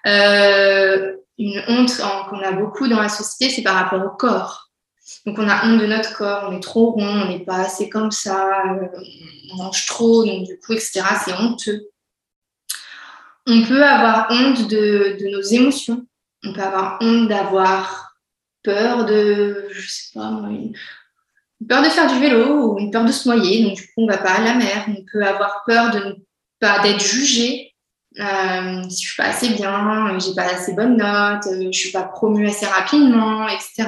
Euh, une honte qu'on a beaucoup dans la société, c'est par rapport au corps. Donc on a honte de notre corps, on est trop rond, on n'est pas assez comme ça, on mange trop, donc du coup, etc. C'est honteux. On peut avoir honte de, nos émotions. On peut avoir honte d'avoir peur de, je sais pas peur de faire du vélo ou une peur de se noyer. Donc, du coup, on va pas à la mer. On peut avoir peur de ne pas d'être jugé. Euh, si je suis pas assez bien, j'ai pas assez bonne note, je suis pas promue assez rapidement, etc.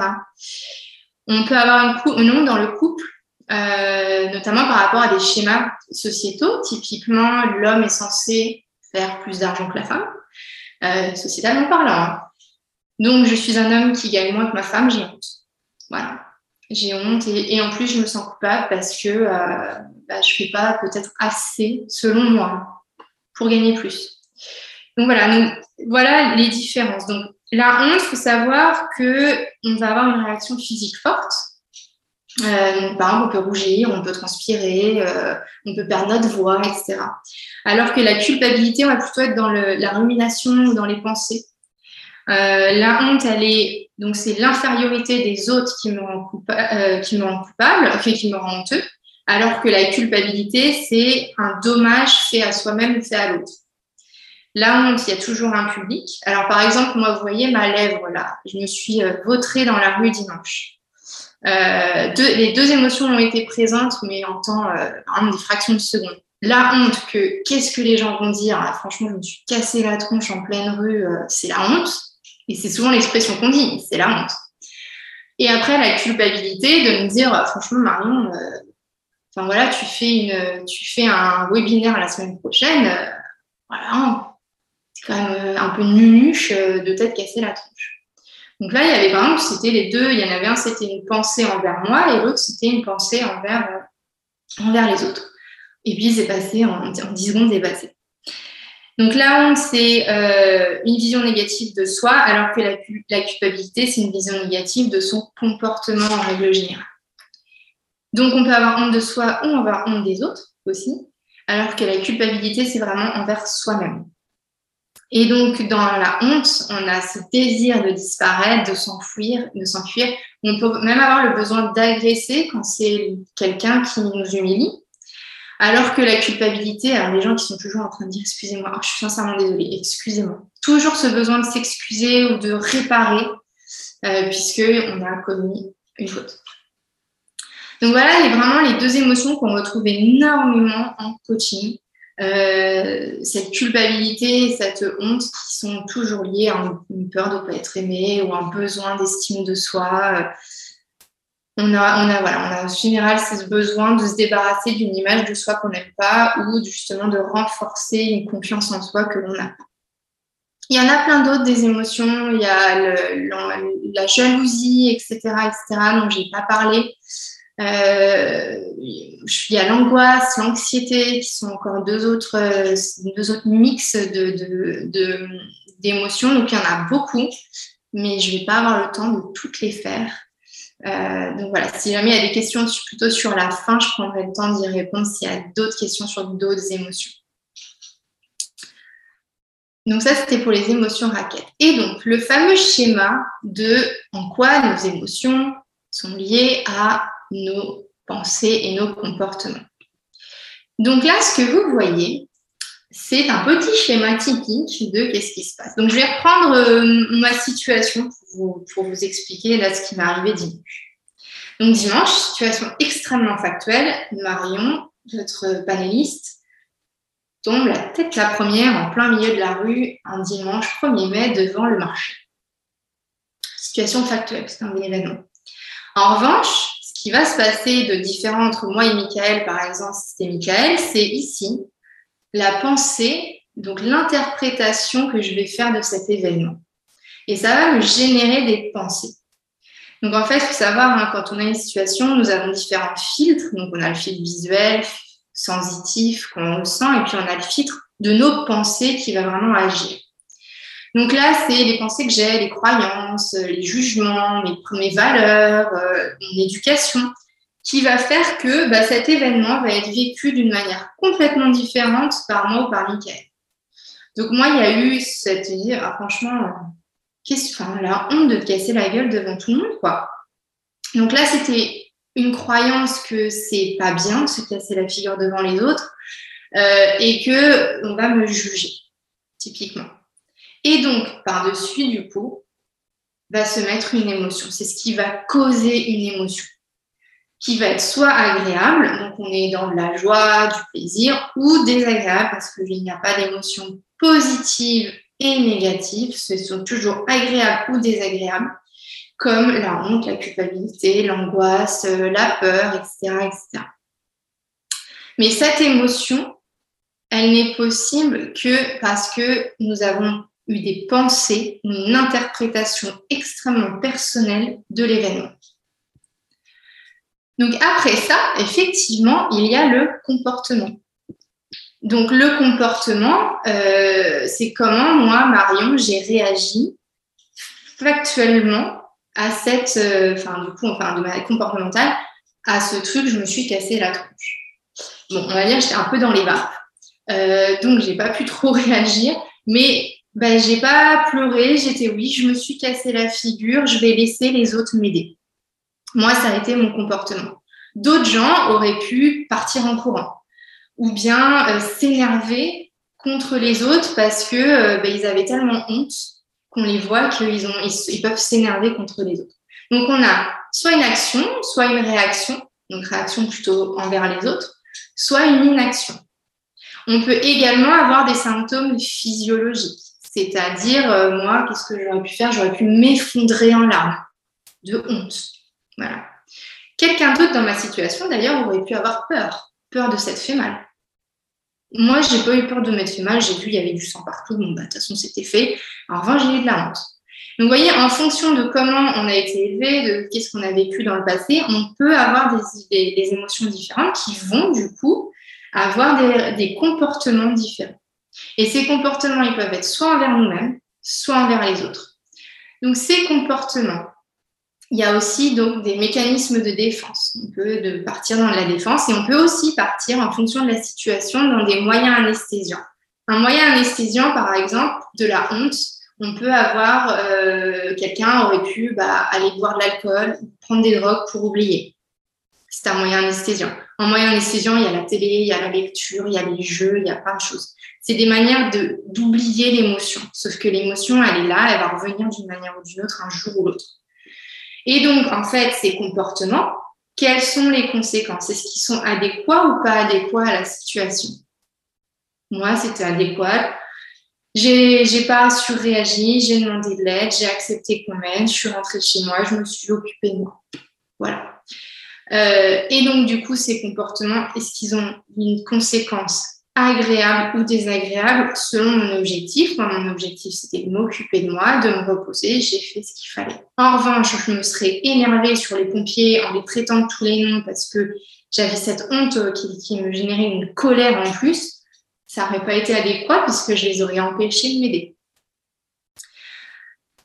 On peut avoir une, honte dans le couple, euh, notamment par rapport à des schémas sociétaux. Typiquement, l'homme est censé faire plus d'argent que la femme, euh, sociétalement parlant. Donc, je suis un homme qui gagne moins que ma femme, j'ai honte. J'ai honte et, en plus, je me sens coupable parce que euh, bah, je ne fais pas peut-être assez, selon moi, pour gagner plus. Donc voilà, donc, voilà les différences. Donc la honte, il faut savoir qu'on va avoir une réaction physique forte. Euh, par exemple, on peut rougir, on peut transpirer, euh, on peut perdre notre voix, etc. Alors que la culpabilité, on va plutôt être dans la rumination ou dans les pensées. Euh, la honte, elle est donc c'est l'infériorité des autres qui me rend, rend coupable, qui me rend honteux, alors que la culpabilité, c'est un dommage fait à soi-même ou fait à l'autre. La honte, il y a toujours un public. Alors, par exemple, moi, vous voyez ma lèvre là. Je me suis vautrée dans la rue dimanche. Euh, les deux émotions ont été présentes, mais en temps, euh, en des fractions de seconde. La honte, que qu'est-ce que les gens vont dire? Ah, Franchement, je me suis cassé la tronche en pleine rue, euh, c'est la honte. Et c'est souvent l'expression qu'on dit, c'est la honte. Et après, la culpabilité de me dire, ah, franchement, Marion, enfin voilà, tu fais, une, tu fais un webinaire la semaine prochaine, voilà, c'est quand même un peu nunuche de t'être cassé la tronche. Donc là, il y avait par exemple, c'était les deux, il y en avait un, c'était une pensée envers moi et l'autre, c'était une pensée envers, euh, envers les autres. Et puis, c'est passé en 10 secondes, c'est passé. Donc la honte, c'est euh, une vision négative de soi, alors que la, culpabilité, c'est une vision négative de son comportement en règle générale. Donc on peut avoir honte de soi ou avoir honte des autres aussi, alors que la culpabilité, c'est vraiment envers soi-même. Et donc, dans la honte, on a ce désir de disparaître, de s'enfuir, de s'enfuir. On peut même avoir le besoin d'agresser quand c'est quelqu'un qui nous humilie. Alors que la culpabilité, alors les gens qui sont toujours en train de dire excusez-moi, je suis sincèrement désolée, excusez-moi. Toujours ce besoin de s'excuser ou de réparer, euh, puisqu'on a commis une faute. Donc voilà, a vraiment les deux émotions qu'on retrouve énormément en coaching. Euh, cette culpabilité, cette honte qui sont toujours liées à une peur de ne pas être aimé ou un besoin d'estime de soi. On a, on, a, voilà, en général ce besoin de se débarrasser d'une image de soi qu'on n'aime pas ou justement de renforcer une confiance en soi que l'on n'a pas. Il y en a plein d'autres des émotions, il y a la jalousie, etc., etc., dont je n'ai pas parlé. Euh, il y a l'angoisse, l'anxiété, qui sont encore deux autres, deux autres mix d'émotions. De, de, donc, il y en a beaucoup, mais je vais pas avoir le temps de toutes les faire. Euh, donc voilà, si jamais il y a des questions plutôt sur la fin, je prendrai le temps d'y répondre s'il y a d'autres questions sur d'autres émotions. Donc ça, c'était pour les émotions raquettes. Et donc, le fameux schéma de en quoi nos émotions sont liées à nos pensées et nos comportements. Donc là, ce que vous voyez, c'est un petit schéma typique de qu'est-ce qui se passe. Donc je vais reprendre euh, ma situation pour vous, expliquer ce qui m'est arrivé dimanche. Donc dimanche, situation extrêmement factuelle, Marion, notre panéliste, tombe la tête la première en plein milieu de la rue un dimanche 1er mai devant le marché. Situation factuelle, c'est un événement. En revanche, ce qui va se passer de différent entre moi et Michael, par exemple, c'était Michael, c'est ici la pensée, donc l'interprétation que je vais faire de cet événement. Et ça va me générer des pensées. Donc en fait, il faut savoir, hein, quand on a une situation, nous avons différents filtres. Donc on a le filtre visuel, sensitif, qu'on ressent, et puis on a le filtre de nos pensées qui va vraiment agir. Donc là, c'est les pensées que j'ai, les croyances, les jugements, mes, valeurs, euh, mon éducation, qui va faire que bah, cet événement va être vécu d'une manière complètement différente par moi ou par Michael. Donc moi, il y a eu cette idée, ah, franchement, qu'est-ce, enfin, la honte de casser la gueule devant tout le monde, quoi. Donc là, c'était une croyance que c'est pas bien de se casser la figure devant les autres euh, et que on va me juger, typiquement. Et donc, par-dessus, du coup, va se mettre une émotion. C'est ce qui va causer une émotion qui va être soit agréable, donc on est dans la joie, du plaisir, ou désagréable parce qu'il n'y a pas d'émotion positive et négative, ce sont toujours agréables ou désagréables, comme la honte, la culpabilité, l'angoisse, la peur, etc., etc. Mais cette émotion, elle n'est possible que parce que nous avons eu des pensées, une interprétation extrêmement personnelle de l'événement. Donc après ça, effectivement, il y a le comportement. Donc le comportement, euh, c'est comment moi, Marion, j'ai réagi factuellement à cette, euh, enfin du coup, enfin de manière comportementale, à ce truc, je me suis cassé la tronche. Bon, on va dire, j'étais un peu dans les vapes, euh, donc j'ai pas pu trop réagir, mais ben, j'ai pas pleuré, j'étais oui, je me suis cassé la figure, je vais laisser les autres m'aider. Moi, ça a été mon comportement. D'autres gens auraient pu partir en courant ou bien euh, s'énerver contre les autres parce que euh, ben, ils avaient tellement honte qu'on les voit qu'ils ont ils, peuvent s'énerver contre les autres. Donc on a soit une action, soit une réaction, donc réaction plutôt envers les autres, soit une inaction. On peut également avoir des symptômes physiologiques. C'est-à-dire, euh, moi, qu'est-ce que j'aurais pu faire? J'aurais pu m'effondrer en larmes de honte. Quelqu'un d'autre dans ma situation, d'ailleurs, aurait pu avoir peur, peur de s'être fait mal. Moi, j'ai pas eu peur de m'être fait mal. J'ai vu, il y avait du sang partout. Bon, bah, de toute façon, c'était fait. En revanche, j'ai eu de la honte. Donc, vous voyez, en fonction de comment on a été élevé, de qu'est-ce qu'on a vécu dans le passé, on peut avoir des, des, émotions différentes qui vont, du coup, avoir des comportements différents. Et ces comportements, ils peuvent être soit envers nous-mêmes, soit envers les autres. Donc ces comportements, il y a aussi donc des mécanismes de défense. On peut partir dans la défense et on peut aussi partir en fonction de la situation dans des moyens anesthésiants. Un moyen anesthésiant, par exemple, de la honte, on peut avoir euh, quelqu'un aurait pu bah, aller boire de l'alcool, prendre des drogues pour oublier. C'est un moyen anesthésiant. En moyen anesthésiant, il y a la télé, il y a la lecture, il y a les jeux, il y a plein de choses c'est des manières d'oublier l'émotion. Sauf que l'émotion, elle est là, elle va revenir d'une manière ou d'une autre un jour ou l'autre. Et donc, en fait, ces comportements, quelles sont les conséquences? Est-ce qu'ils sont adéquats ou pas adéquats à la situation? Moi, c'était adéquat. J'ai, j'ai pas surréagi, j'ai demandé de l'aide, j'ai accepté qu'on m'aide, je suis rentrée chez moi, je me suis occupée de moi. Voilà. Euh, et donc, du coup, ces comportements, est-ce qu'ils ont une conséquence agréable ou désagréable selon mon objectif. Moi, mon objectif, c'était de m'occuper de moi, de me reposer. J'ai fait ce qu'il fallait. En revanche, je me serais énervée sur les pompiers en les traitant de tous les noms parce que j'avais cette honte qui, me générait une colère en plus. Ça n'aurait pas été adéquat puisque je les aurais empêchés de m'aider.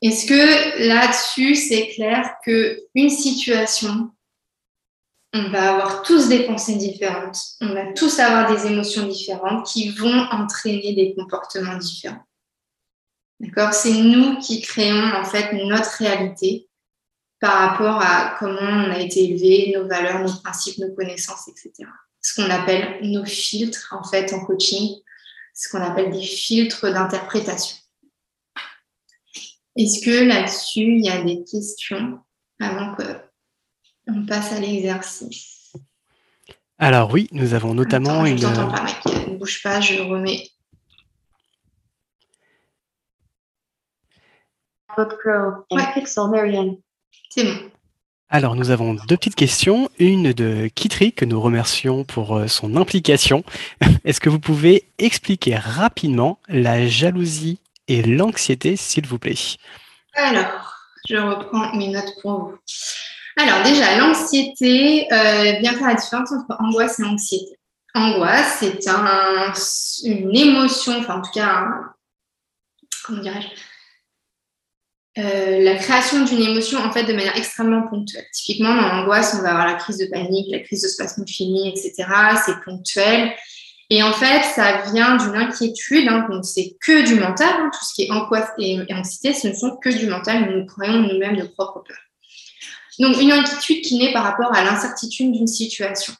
Est-ce que là-dessus, c'est clair qu'une situation on va avoir tous des pensées différentes, on va tous avoir des émotions différentes qui vont entraîner des comportements différents. D'accord? C'est nous qui créons en fait notre réalité par rapport à comment on a été élevé, nos valeurs, nos principes, nos connaissances, etc. Ce qu'on appelle nos filtres en fait en coaching, ce qu'on appelle des filtres d'interprétation. Est-ce que là-dessus, il y a des questions avant que on passe à l'exercice. Alors oui, nous avons notamment une... Je t'entends pas, mec. Ne bouge pas, je remets. Book Pro and Pixel Marianne. C'est bon. Alors, nous avons deux petites questions. Une de Kitri, que nous remercions pour euh, son implication. Est-ce que vous pouvez expliquer rapidement la jalousie et l'anxiété, s'il vous plaît? Alors, je reprends mes notes pour vous. Alors, déjà, l'anxiété, euh, bien faire la différence entre angoisse et anxiété. Angoisse, c'est un, une émotion, enfin, en tout cas, comment dirais-je euh, la création d'une émotion en fait de manière extrêmement ponctuelle. Typiquement, dans l'angoisse, on va avoir la crise de panique, la crise de spasme fini, etc. C'est ponctuel. Et en fait, ça vient d'une inquiétude. Hein, donc, c'est que du mental. Hein, tout ce qui est angoisse et, anxiété, ce ne sont que du mental. Nous croyons nous-mêmes de propres peurs. Donc, une inquiétude qui naît par rapport à l'incertitude d'une situation.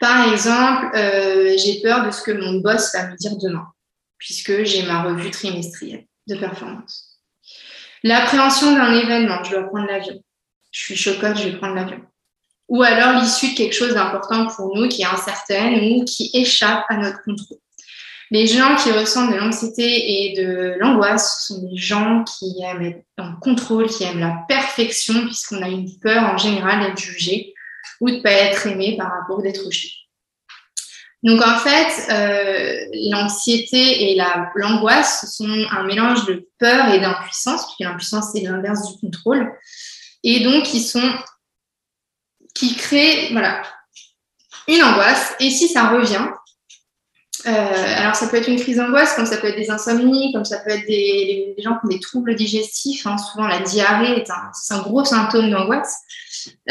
Par exemple, euh, j'ai peur de ce que mon boss va me dire demain, puisque j'ai ma revue trimestrielle de performance. L'appréhension d'un événement, je dois prendre l'avion. Je suis chocotte, je vais prendre l'avion. Ou alors l'issue de quelque chose d'important pour nous qui est incertaine ou qui échappe à notre contrôle. Les gens qui ressentent de l'anxiété et de l'angoisse sont des gens qui aiment être en contrôle, qui aiment la perfection, puisqu'on a une peur en général d'être jugé ou de ne pas être aimé par rapport d'être rejeté. Donc en fait, euh, l'anxiété et l'angoisse sont un mélange de peur et d'impuissance, puisque l'impuissance c'est l'inverse du contrôle, et donc ils sont qui créent voilà une angoisse. Et si ça revient, euh, alors ça peut être une crise d'angoisse, comme ça peut être des insomnies, comme ça peut être des, gens qui ont des troubles digestifs. Hein. souvent la diarrhée est un, gros symptôme d'angoisse.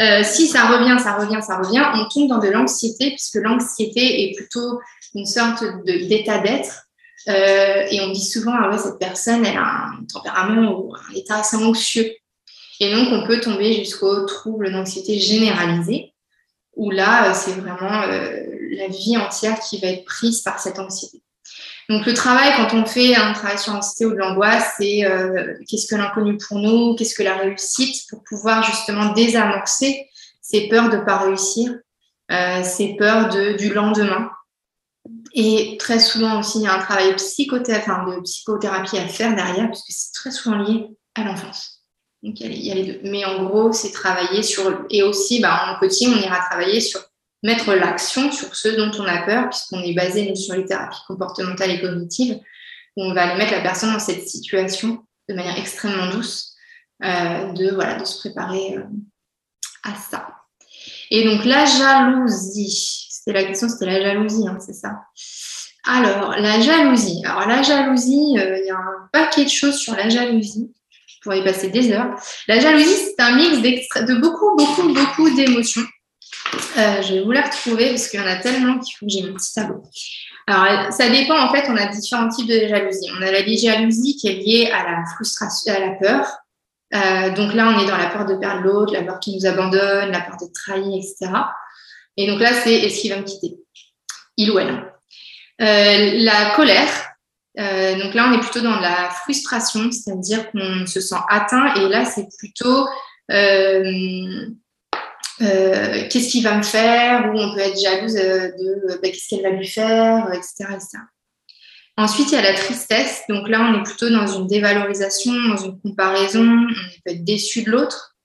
Euh, si ça revient, ça revient, ça revient, on tombe dans de l'anxiété, puisque l'anxiété est plutôt une sorte d'état d'être. Euh, et on dit souvent, ah ouais, cette personne, elle a un tempérament ou un état assez anxieux. Et donc, on peut tomber jusqu'au trouble d'anxiété généralisé, où là, euh, c'est vraiment la vie entière qui va être prise par cette anxiété. Donc le travail, quand on fait un travail sur l'anxiété ou de l'angoisse, c'est euh, qu'est-ce que l'inconnu pour nous, qu'est-ce que la réussite, pour pouvoir justement désamorcer ces peurs de ne pas réussir, euh, ces peurs de, du lendemain. Et très souvent aussi, il y a un travail psychothérapie, enfin, de psychothérapie à faire derrière, puisque c'est très souvent lié à l'enfance. Donc il y, a les, deux. Mais en gros, c'est travailler sur... Et aussi, bah, en coaching, on ira travailler sur mettre l'action sur ce dont on a peur, puisqu'on est basé sur les thérapies comportementales et cognitives, où on va aller mettre la personne dans cette situation de manière extrêmement douce, euh, de, voilà, de se préparer euh, à ça. Et donc la jalousie, c'était la question, c'était la jalousie, hein, c'est ça. Alors, la jalousie. Alors, la jalousie, euh, il y a un paquet de choses sur la jalousie. Pourrais y passer des heures. La jalousie, c'est un mix de beaucoup, beaucoup, beaucoup d'émotions. Euh, je vais vous la retrouver parce qu'il y en a tellement qu'il faut que j'ai mon petit tableau. Alors, ça dépend, en fait, on a différents types de jalousie. On a la jalousie qui est liée à la frustration, à la peur. Euh, donc là, on est dans la peur de perdre l'autre, la peur qui nous abandonne, la peur d'être trahi, etc. Et donc là, c'est est-ce qu'il va me quitter? Il ou elle. Euh, la colère. Donc là, on est plutôt dans la frustration, c'est-à-dire qu'on se sent atteint. Et là, c'est plutôt euh, qu'est-ce qu'il va me faire, ou on peut être jalouse euh, de bah, qu'est-ce qu'elle va lui faire, etc., Ensuite, il y a la tristesse. Donc là, on est plutôt dans une dévalorisation, dans une comparaison. On peut être déçu de l'autre.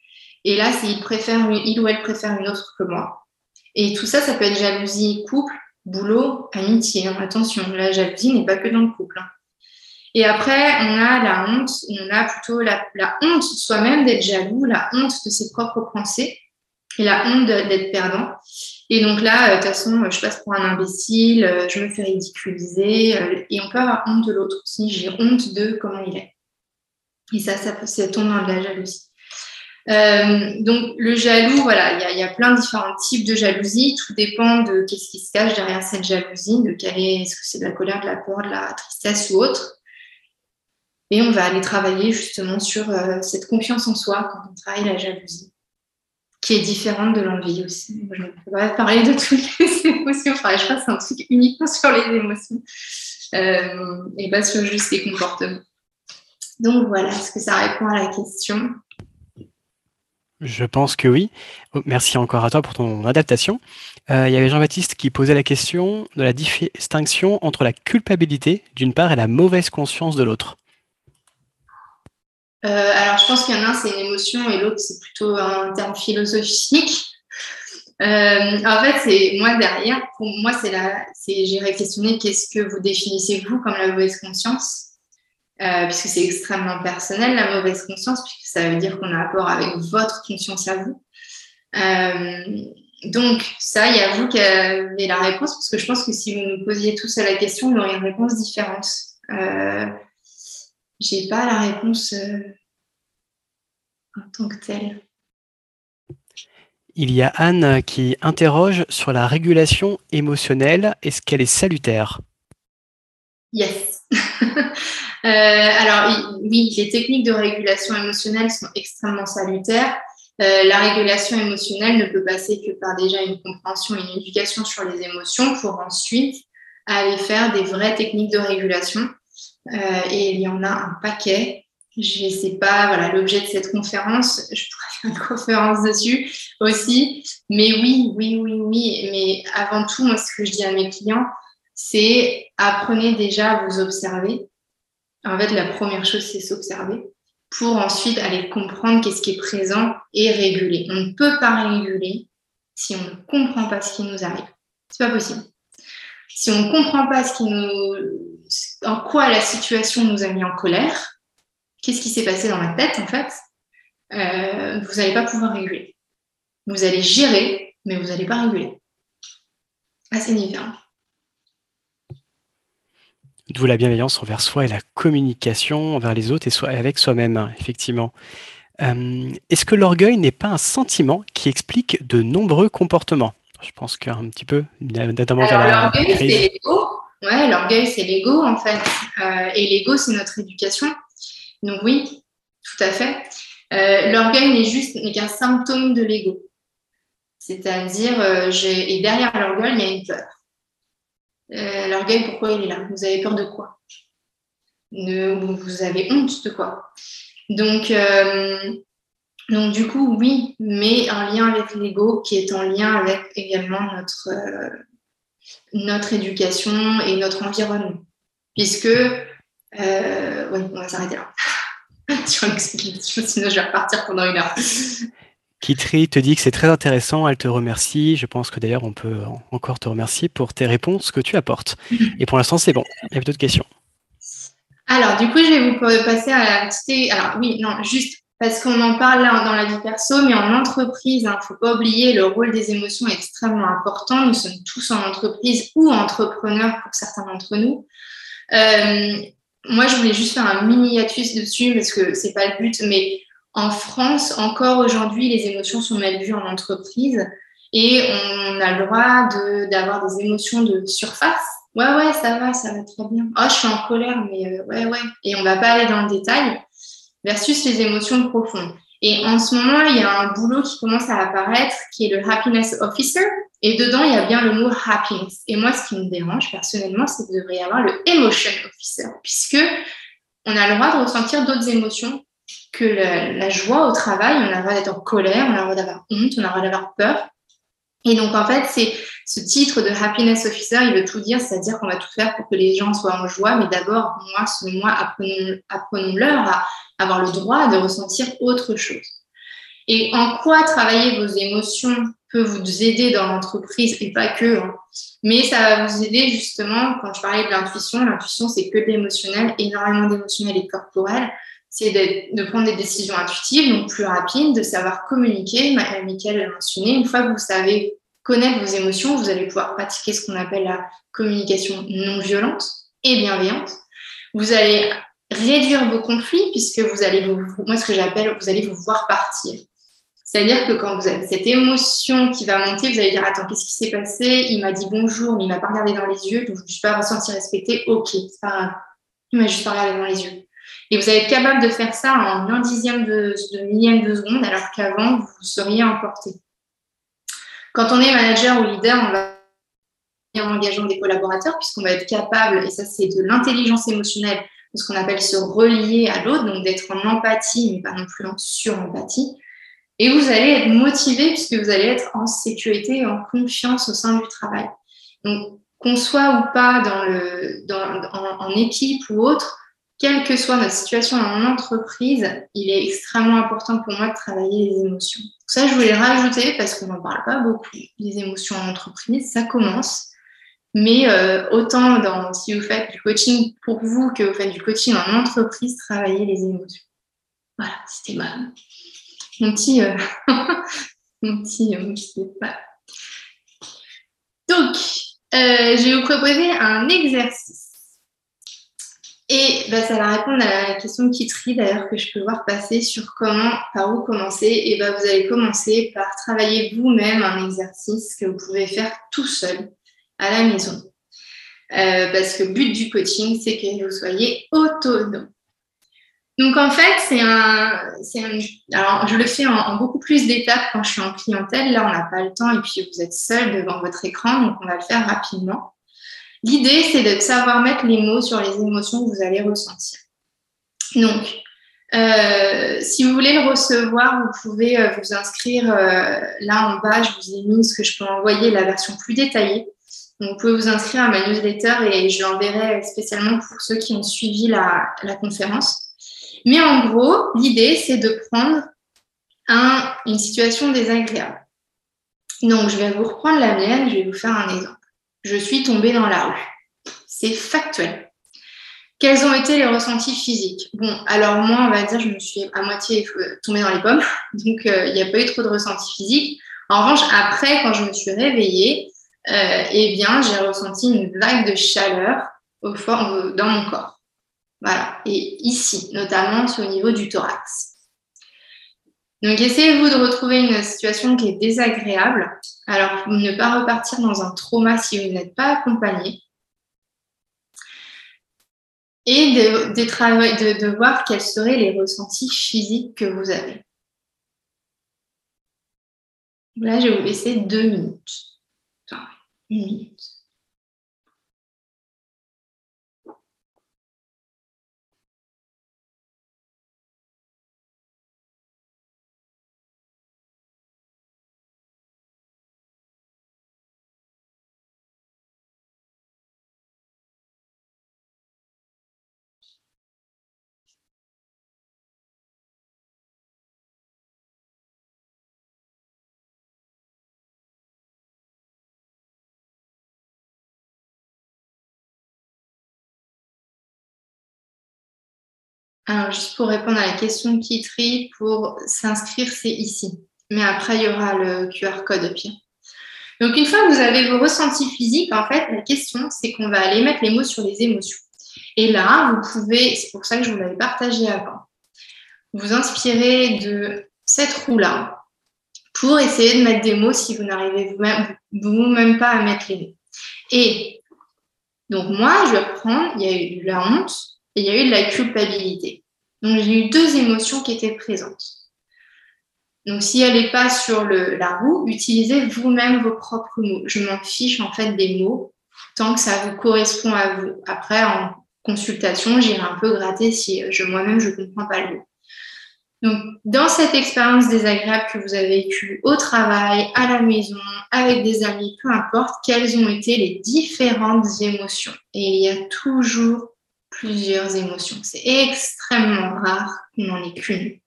Et là, c'est il, préfère, il ou elle préfère une autre que moi. Et tout ça, ça peut être jalousie couple, boulot, amitié. Hein. Attention, la jalousie n'est pas que dans le couple. Hein. Et après, on a la honte. On a plutôt la, honte soi-même d'être jaloux, la honte de ses propres pensées et la honte d'être perdant. Et donc là, euh, de toute façon, je passe pour un imbécile, euh, je me fais ridiculiser, euh, et on peut avoir honte de l'autre aussi. J'ai honte de comment il est. Et ça, ça, ça tombe dans la jalousie. Donc le jaloux, voilà, il y, a plein de différents types de jalousie. Tout dépend de qu'est-ce qui se cache derrière cette jalousie, de quelle est, est-ce que c'est de la colère, de la peur, de la tristesse ou autre. Et on va aller travailler justement sur cette confiance en soi quand on travaille la jalousie qui est différente de l'envie aussi. Je ne peux pas parler de toutes les émotions. Enfin, je pense que c'est un truc uniquement sur les émotions euh, et pas sur juste les comportements. Donc voilà, est-ce que ça répond à la question? Je pense que oui. Oh, merci encore à toi pour ton adaptation. Euh, il y avait Jean-Baptiste qui posait la question de la distinction entre la culpabilité d'une part et la mauvaise conscience de l'autre. alors, je pense qu'il y en a un, c'est une émotion et l'autre, c'est plutôt un terme philosophique. en fait, moi derrière, pour moi, c'est la, questionner qu'est-ce que vous définissez vous comme la mauvaise conscience? Euh, puisque c'est extrêmement personnel, la mauvaise conscience, ça veut dire qu'on a rapport avec votre conscience à vous. Euh, donc, ça, il y a vous qui avez la réponse, parce que je pense que si vous nous posiez tous à la question, vous auriez une réponse différente. Euh, J'ai pas la réponse euh, en tant que telle. Il y a Anne qui interroge sur la régulation émotionnelle. Est-ce qu'elle est salutaire? Yes. Euh, alors oui, les techniques de régulation émotionnelle sont extrêmement salutaires. Euh, la régulation émotionnelle ne peut passer que par déjà une compréhension et une éducation sur les émotions pour ensuite aller faire des vraies techniques de régulation. Euh, et il y en a un paquet. Je ne sais pas, voilà, l'objet de cette conférence, je pourrais faire une conférence dessus aussi. Mais oui, oui, oui, oui. Mais avant tout, moi, ce que je dis à mes clients, c'est apprenez déjà à vous observer en fait, la première chose, c'est s'observer pour ensuite aller comprendre qu'est-ce qui est présent et réguler. On ne peut pas réguler si on ne comprend pas ce qui nous arrive. C'est pas possible. Si on ne comprend pas ce qui nous, en quoi la situation nous a mis en colère, qu'est-ce qui s'est passé dans la tête en fait, euh, vous n'allez pas pouvoir réguler. Vous allez gérer, mais vous n'allez pas réguler. Assez différent. D'où la bienveillance envers soi et la communication envers les autres et avec soi-même, effectivement. Euh, est-ce que l'orgueil n'est pas un sentiment qui explique de nombreux comportements? Je pense qu'un petit peu, notamment L'orgueil, c'est l'ego. Ouais, l'orgueil, c'est l'ego, en fait. Euh, et l'ego, c'est notre éducation. Donc oui, tout à fait. Euh, l'orgueil n'est juste n'est qu'un symptôme de l'ego. C'est-à-dire, et derrière l'orgueil, il y a une peur. Euh, l'orgueil, pourquoi il est là? Vous avez peur de quoi? Vous avez honte de quoi? Donc, euh, donc, du coup, oui, mais un lien avec l'ego qui est en lien avec également notre, euh, notre éducation et notre environnement. Puisque, oui, on va s'arrêter là. sinon je vais repartir pendant une heure. Kitri te dit que c'est très intéressant, elle te remercie. Je pense que d'ailleurs, on peut encore te remercier pour tes réponses que tu apportes. Et pour l'instant, c'est bon. Il y a d'autres questions. Alors, du coup, je vais vous passer à la petite. Alors, oui, non, juste parce qu'on en parle là dans la vie perso, mais en entreprise, il hein, ne faut pas oublier, le rôle des émotions est extrêmement important. Nous sommes tous en entreprise ou entrepreneurs pour certains d'entre nous. Euh, moi, je voulais juste faire un mini hiatus dessus parce que c'est pas le but, mais en France, encore aujourd'hui, les émotions sont mal vues en entreprise et on a le droit d'avoir des émotions de surface. Ouais, ouais, ça va, ça va très bien. Oh, je suis en colère, mais euh, ouais, ouais. Et on va pas aller dans le détail versus les émotions profondes. Et en ce moment, il y a un boulot qui commence à apparaître qui est le happiness officer. Et dedans, il y a bien le mot happiness. Et moi, ce qui me dérange personnellement, c'est qu'il devrait y avoir le emotion officer, puisque on a le droit de ressentir d'autres émotions que la, joie au travail, on a le droit d'être en colère, on a le droit d'avoir honte, on a le droit d'avoir peur. Et donc, en fait, c'est ce titre de happiness officer, il veut tout dire, c'est-à-dire qu'on va tout faire pour que les gens soient en joie, mais d'abord, moi, moi, apprenons-leur à avoir le droit de ressentir autre chose. Et en quoi travailler vos émotions peut vous aider dans l'entreprise et pas que, hein. mais ça va vous aider justement, quand je parlais de l'intuition, l'intuition c'est que de l'émotionnel, énormément d'émotionnel et corporel, c'est de prendre des décisions intuitives, donc plus rapides, de savoir communiquer. Michael l'a mentionné, une fois que vous savez connaître vos émotions, vous allez pouvoir pratiquer ce qu'on appelle la communication non violente et bienveillante. Vous allez réduire vos conflits puisque vous allez vous, moi ce que j'appelle, vous allez vous voir partir. C'est-à-dire que quand vous avez cette émotion qui va monter, vous allez dire attends qu'est-ce qui s'est passé? Il m'a dit bonjour mais il m'a pas regardé dans les yeux donc je ne suis pas ressenti respecté. Ok, c'est pas grave. Il m'a juste pas regardé dans les yeux. Et vous allez être capable de faire ça en un dixième de, millième de seconde, alors qu'avant, vous seriez emporté. Quand on est manager ou leader, on va en engageant des collaborateurs, puisqu'on va être capable, et ça c'est de l'intelligence émotionnelle, de ce qu'on appelle se relier à l'autre, donc d'être en empathie, mais pas non plus en sur-empathie. Et vous allez être motivé puisque vous allez être en sécurité et en confiance au sein du travail. Donc, qu'on soit ou pas dans le, en équipe ou autre, quelle que soit notre situation en entreprise, il est extrêmement important pour moi de travailler les émotions. Ça, je voulais rajouter parce qu'on n'en parle pas beaucoup. Les émotions en entreprise, ça commence. Mais euh, autant dans, si vous faites du coaching pour vous que vous faites du coaching en entreprise, travaillez les émotions. Voilà, c'était ma, mon petit, euh, mon petit, mon petit Donc, euh, je vais vous proposer un exercice. Et bah, ça va répondre à la question de Kitri d'ailleurs que je peux voir passer sur comment, par où commencer. Et bah, vous allez commencer par travailler vous-même un exercice que vous pouvez faire tout seul à la maison. Euh, parce que le but du coaching, c'est que vous soyez autonome. Donc en fait, c'est un, un, Alors, je le fais en, beaucoup plus d'étapes quand je suis en clientèle. Là, on n'a pas le temps et puis vous êtes seul devant votre écran, donc on va le faire rapidement. L'idée, c'est de savoir mettre les mots sur les émotions que vous allez ressentir. Donc, euh, si vous voulez le recevoir, vous pouvez euh, vous inscrire euh, là en bas. Je vous ai mis ce que je peux envoyer, la version plus détaillée. Donc, vous pouvez vous inscrire à ma newsletter et je l'enverrai spécialement pour ceux qui ont suivi la, conférence. Mais en gros, l'idée, c'est de prendre un, une situation désagréable. Donc, je vais vous reprendre la mienne, je vais vous faire un exemple. Je suis tombée dans la rue. C'est factuel. Quels ont été les ressentis physiques? Bon, alors moi, on va dire, je me suis à moitié tombée dans les pommes, donc euh, il n'y a pas eu trop de ressentis physiques. En revanche, après, quand je me suis réveillée, euh, eh bien, j'ai ressenti une vague de chaleur au fond, dans mon corps. Voilà. Et ici, notamment, c'est au niveau du thorax. Donc, essayez-vous de retrouver une situation qui est désagréable. Alors, ne pas repartir dans un trauma si vous n'êtes pas accompagné. Et de, voir quels seraient les ressentis physiques que vous avez. Là, je vais vous laisser deux minutes. Alors, juste pour répondre à la question de Kitri, pour s'inscrire, c'est ici. Mais après, il y aura le QR code au pire. Donc, une fois que vous avez vos ressentis physiques, en fait, la question, c'est qu'on va aller mettre les mots sur les émotions. Et là, vous pouvez, c'est pour ça que je vous l'avais partagé avant, vous inspirer de cette roue-là pour essayer de mettre des mots si vous n'arrivez vous-même vous pas à mettre les mots. Et donc, moi, je vais reprendre, il y a eu la honte, il y a eu de la culpabilité. Donc, j'ai eu deux émotions qui étaient présentes. Donc, si elle n'est pas sur la roue, utilisez vous-même vos propres mots. Je m'en fiche en fait des mots tant que ça vous correspond à vous. Après, en consultation, j'irai un peu gratter si moi-même je ne comprends pas le mot. Donc, dans cette expérience désagréable que vous avez vécue au travail, à la maison, avec des amis, peu importe, quelles ont été les différentes émotions? Et il y a toujours plusieurs émotions. C'est extrêmement rare qu'on n'en ait qu'une.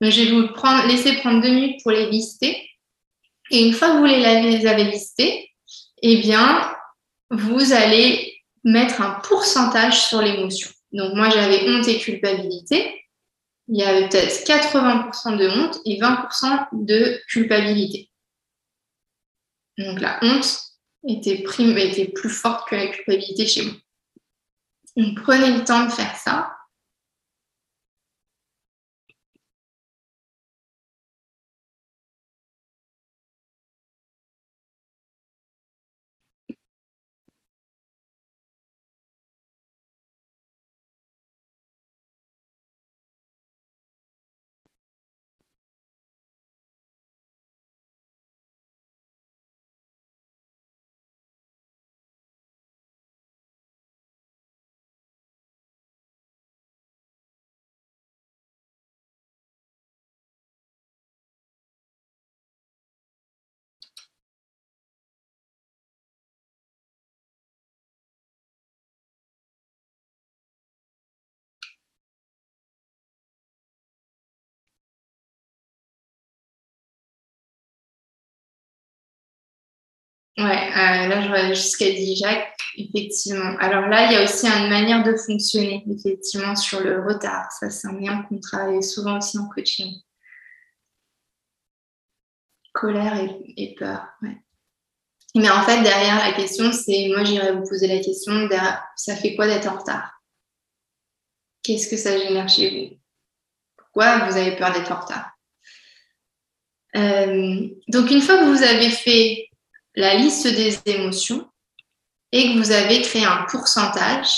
je vais vous laisser prendre deux minutes pour les lister. Et une fois que vous les avez listées, eh bien, vous allez mettre un pourcentage sur l'émotion. Donc, moi, j'avais honte et culpabilité. Il y avait peut-être 80% de honte et 20% de culpabilité. Donc, la honte était plus forte que la culpabilité chez moi prenez le temps de faire ça. Ouais, euh, là, j'aurais jusqu'à dit Jacques, effectivement. Alors là, il y a aussi une manière de fonctionner, effectivement, sur le retard. Ça, c'est un lien qu'on travaille souvent aussi en coaching. Colère et, peur, ouais. Mais en fait, derrière la question, c'est, moi, j'irais vous poser la question, ça fait quoi d'être en retard? Qu'est-ce que ça génère chez vous? Pourquoi vous avez peur d'être en retard? Euh, Donc, une fois que vous avez fait la liste des émotions et que vous avez créé un pourcentage.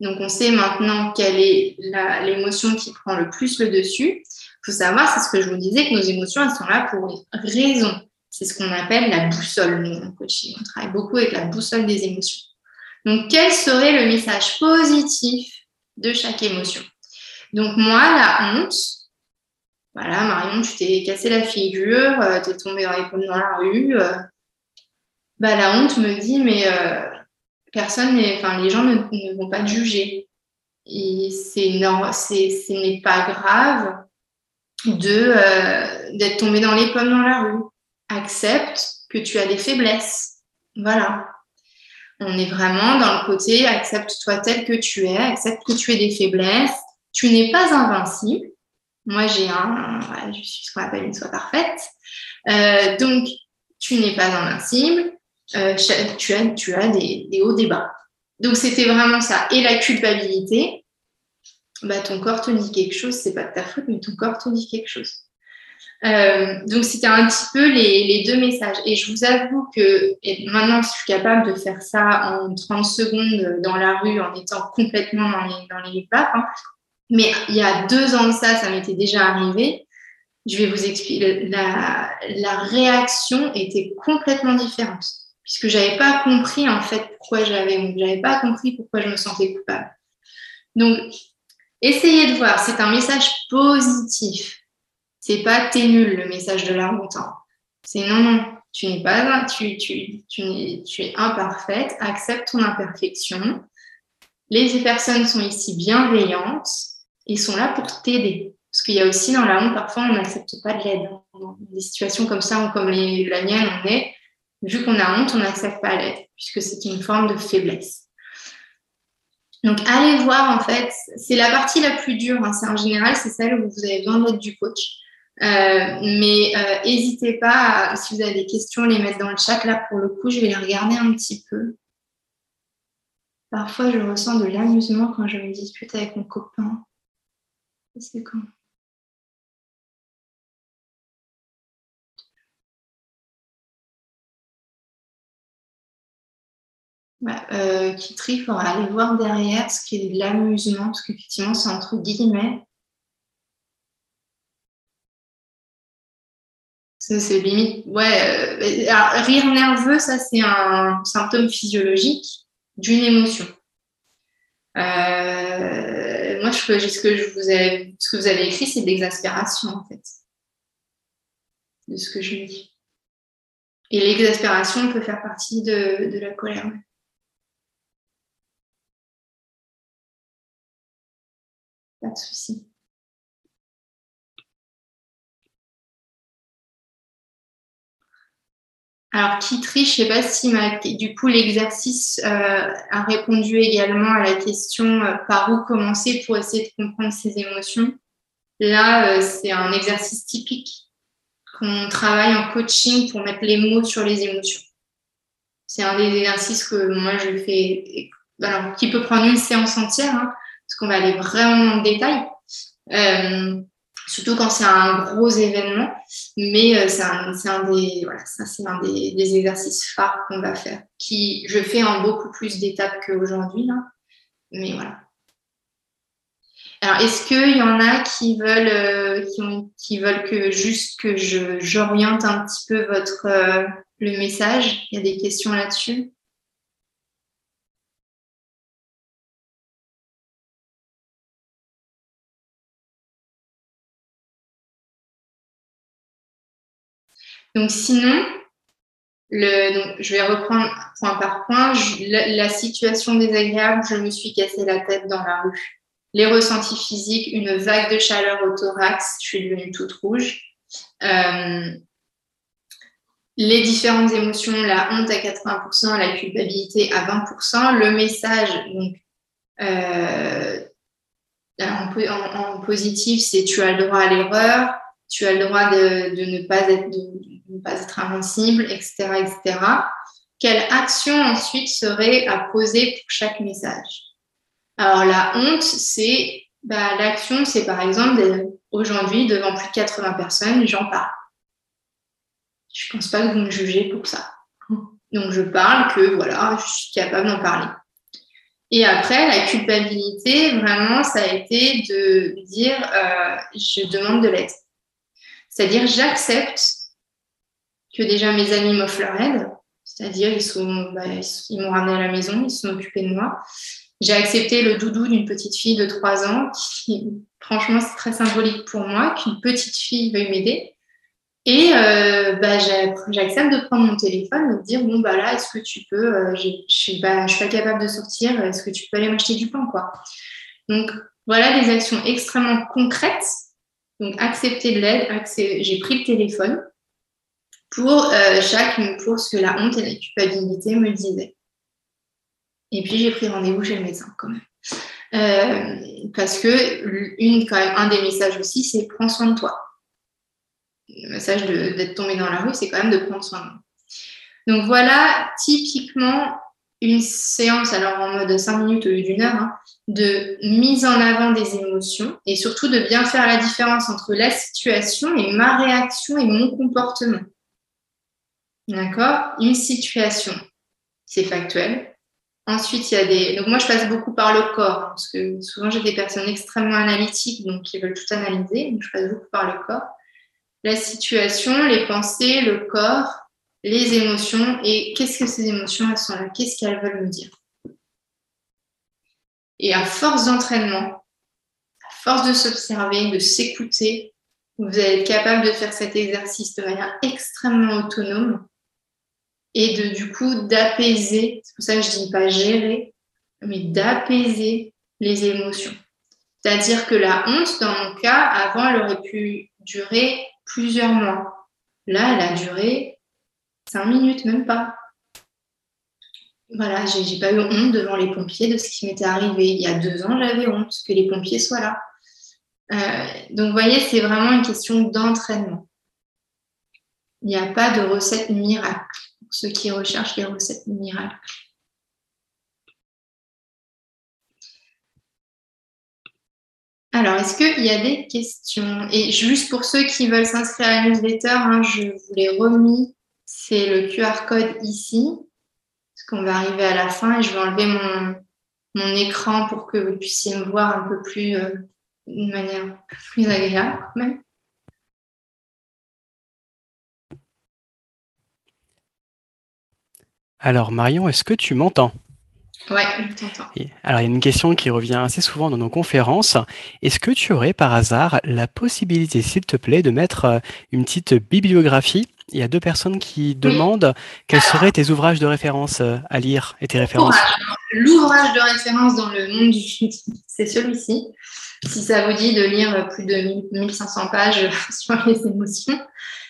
Donc, on sait maintenant quelle est l'émotion qui prend le plus le dessus. Il faut savoir, c'est ce que je vous disais, que nos émotions, elles sont là pour une raison. C'est ce qu'on appelle la boussole, nous, en coaching. On travaille beaucoup avec la boussole des émotions. Donc, quel serait le message positif de chaque émotion? Donc, moi, la honte, voilà, Marion, tu t'es cassé la figure, tu es tombé dans la rue, euh, bah, la honte me dit, mais euh, personne enfin, les gens ne, vont pas te juger. Et c'est ce n'est pas grave de euh, d'être tombé dans les pommes dans la rue. Accepte que tu as des faiblesses. Voilà. On est vraiment dans le côté accepte-toi tel que tu es, accepte que tu aies des faiblesses. Tu n'es pas invincible. Moi, j'ai un, je suis ce qu'on appelle une soi parfaite. Euh, donc, tu n'es pas invincible. Euh, tu as, tu as des, hauts, des bas. Donc, c'était vraiment ça. Et la culpabilité, bah, ton corps te dit quelque chose, c'est pas de ta faute, mais ton corps te dit quelque chose. Euh, donc, c'était un petit peu les, deux messages. Et je vous avoue que maintenant, je suis capable de faire ça en 30 secondes dans la rue en étant complètement dans les, dans hein. Mais il y a deux ans de ça, ça m'était déjà arrivé. Je vais vous expliquer. La réaction était complètement différente puisque j'avais pas compris en fait pourquoi j'avais j'avais pas compris pourquoi je me sentais coupable. Donc essayez de voir, c'est un message positif. C'est pas t'es nul le message de la honte. Hein. C'est non non, tu n'es pas tu tu tu es, tu es imparfaite, accepte ton imperfection. Les personnes sont ici bienveillantes et sont là pour t'aider. Parce qu'il y a aussi dans la honte, parfois, on n'accepte pas de l'aide. Des situations comme ça, comme la mienne, on est, vu qu'on a honte, on n'accepte pas l'aide, puisque c'est une forme de faiblesse. Donc, allez voir, en fait, c'est la partie la plus dure. Hein. C'est en général, c'est celle où vous avez besoin d'aide du coach. Euh, mais n'hésitez euh, pas, si vous avez des questions, les mettre dans le chat. Là, pour le coup, je vais les regarder un petit peu. Parfois, je ressens de l'amusement quand je me dispute avec mon copain. C'est quand euh, qui trie, il aller voir derrière ce qui est de l'amusement, parce qu'effectivement, c'est entre guillemets. C'est limite. Ouais, euh, rire nerveux, ça, c'est un symptôme physiologique d'une émotion. Euh, moi, je, ce, que je vous ai, ce que vous avez écrit, c'est de l'exaspération, en fait, de ce que je dis. Et l'exaspération peut faire partie de la colère. Pas de souci. Alors, qui triche, je ne sais pas si du coup l'exercice euh, a répondu également à la question euh, par où commencer pour essayer de comprendre ses émotions. Là, euh, c'est un exercice typique qu'on travaille en coaching pour mettre les mots sur les émotions. C'est un des exercices que moi je fais, alors, qui peut prendre une séance entière, hein, parce qu'on va aller vraiment le détail. Euh, surtout quand c'est un gros événement, mais euh, c'est un, des, voilà, ça un des, exercices phares qu'on va faire, qui je fais en beaucoup plus d'étapes qu'aujourd'hui, mais voilà. Alors, est-ce qu'il y en a qui veulent, euh, qui, veulent que juste que j'oriente un petit peu votre le message? Il y a des questions là-dessus? Donc sinon, je vais reprendre point par point. la, situation désagréable, je me suis cassé la tête dans la rue. Les ressentis physiques, une vague de chaleur au thorax, je suis devenue toute rouge. Euh, les différentes émotions, la honte à 80%, la culpabilité à 20%, le message, euh, en, positif, c'est tu as le droit à l'erreur, tu as le droit de, ne, pas être, invincible, etc., etc. Quelle action ensuite serait à poser pour chaque message? Alors la honte, c'est bah, l'action, c'est par exemple aujourd'hui devant plus de 80 personnes, j'en parle. Je ne pense pas que vous me jugez pour ça. Donc je parle que voilà, je suis capable d'en parler. Et après, la culpabilité, vraiment, ça a été de dire euh, je demande de l'aide. C'est-à-dire j'accepte que déjà mes amis m'offrent leur aide, c'est-à-dire ils, bah, ils m'ont ramené à la maison, ils se sont occupés de moi. J'ai accepté le doudou d'une petite fille de 3 ans qui, franchement, c'est très symbolique pour moi qu'une petite fille veuille m'aider. Et euh, bah, j'accepte de prendre mon téléphone et de dire bon bah là est-ce que tu peux euh, je suis pas capable de sortir est-ce que tu peux aller m'acheter du pain quoi donc voilà des actions extrêmement concrètes donc accepter de l'aide j'ai pris le téléphone pour euh, pour ce que la honte et la culpabilité me disaient. Et puis j'ai pris rendez-vous chez le médecin quand même. Euh, parce que une quand même un des messages aussi c'est prends soin de toi le message d'être tombé dans la rue, c'est quand même de prendre soin de moi. Donc voilà, typiquement, une séance, alors en mode 5 minutes au lieu d'une heure, hein, de mise en avant des émotions et surtout de bien faire la différence entre la situation et ma réaction et mon comportement. D'accord? Une situation, c'est factuel. Ensuite, il y a des. Donc, moi, je passe beaucoup par le corps, hein, parce que souvent, j'ai des personnes extrêmement analytiques, donc qui veulent tout analyser. Donc, je passe beaucoup par le corps la situation, les pensées, le corps, les émotions et qu'est-ce que ces émotions elles sont là, qu'est-ce qu'elles veulent me dire. Et à force d'entraînement, à force de s'observer, de s'écouter, vous allez être capable de faire cet exercice de manière extrêmement autonome et de du coup d'apaiser, c'est pour ça que je dis pas gérer, mais d'apaiser les émotions. C'est-à-dire que la honte, dans mon cas, avant, elle aurait pu durer plusieurs mois. Là, elle a duré minutes, même pas. Voilà, j'ai pas eu honte devant les pompiers de ce qui m'était arrivé. Il y a deux ans, j'avais honte que les pompiers soient là. Euh, donc, voyez, c'est vraiment une question d'entraînement. Il n'y a pas de recette miracle pour ceux qui recherchent les recettes miracles. Alors, est-ce qu'il y a des questions? Et juste pour ceux qui veulent s'inscrire à la newsletter, hein, je vous l'ai remis. C'est le QR code ici. Parce qu'on va arriver à la fin et je vais enlever mon, écran pour que vous puissiez me voir un peu plus, euh, d'une manière plus agréable Alors Marion, est-ce que tu m'entends? Ouais, je t'entends. Alors, il y a une question qui revient assez souvent dans nos conférences. Est-ce que tu aurais par hasard la possibilité, s'il te plaît, de mettre euh, une petite bibliographie? Il y a deux personnes qui demandent quels seraient tes ouvrages de référence euh, à lire et tes références. L'ouvrage de référence dans le monde du c'est celui-ci. Si ça vous dit de lire plus de 1500 pages sur les émotions.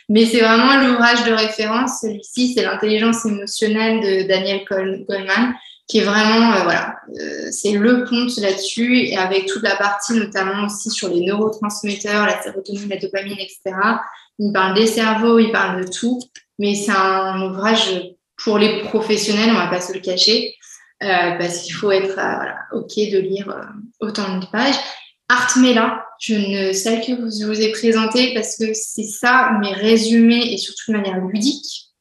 Mais c'est vraiment l'ouvrage de référence. Celui-ci, c'est l'intelligence émotionnelle de Daniel Goleman qui est vraiment, euh, voilà, euh, c'est le pont là-dessus, et avec toute la partie notamment aussi sur les neurotransmetteurs, la sérotonine, la dopamine, etc. Il parle des cerveaux, il parle de tout, mais c'est un ouvrage pour les professionnels, on va pas se le cacher, euh, parce qu'il faut être voilà, OK de lire autant de pages. Artmela, je ne, celle que je vous ai présentée, parce que c'est ça, mes résumés, et surtout de manière ludique,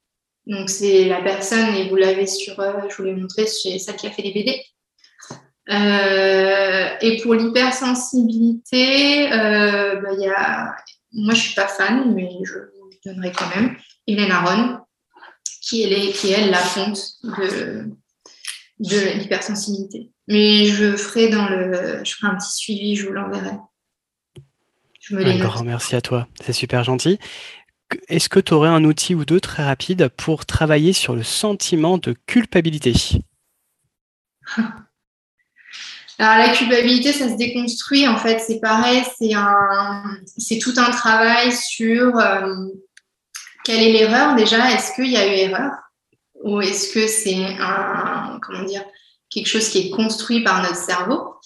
donc, c'est la personne, et vous l'avez sur, euh, je vous l'ai montré, c'est celle qui a fait les BD. Euh, et pour l'hypersensibilité, euh, bah, y a, moi je ne suis pas fan, mais je vous donnerai quand même, Hélène Aron, qui est, qui est elle la fonte de, de l'hypersensibilité. Mais je ferai dans le, je ferai un petit suivi, je vous l'enverrai. Je me Un grand merci à toi, c'est super gentil. Est-ce que tu aurais un outil ou deux très rapide pour travailler sur le sentiment de culpabilité? Alors la culpabilité, ça se déconstruit en fait. C'est pareil, c'est un, c'est tout un travail sur euh, quelle est l'erreur déjà Est-ce qu'il y a eu erreur? Ou est-ce que c'est un, comment dire, quelque chose qui est construit par notre cerveau?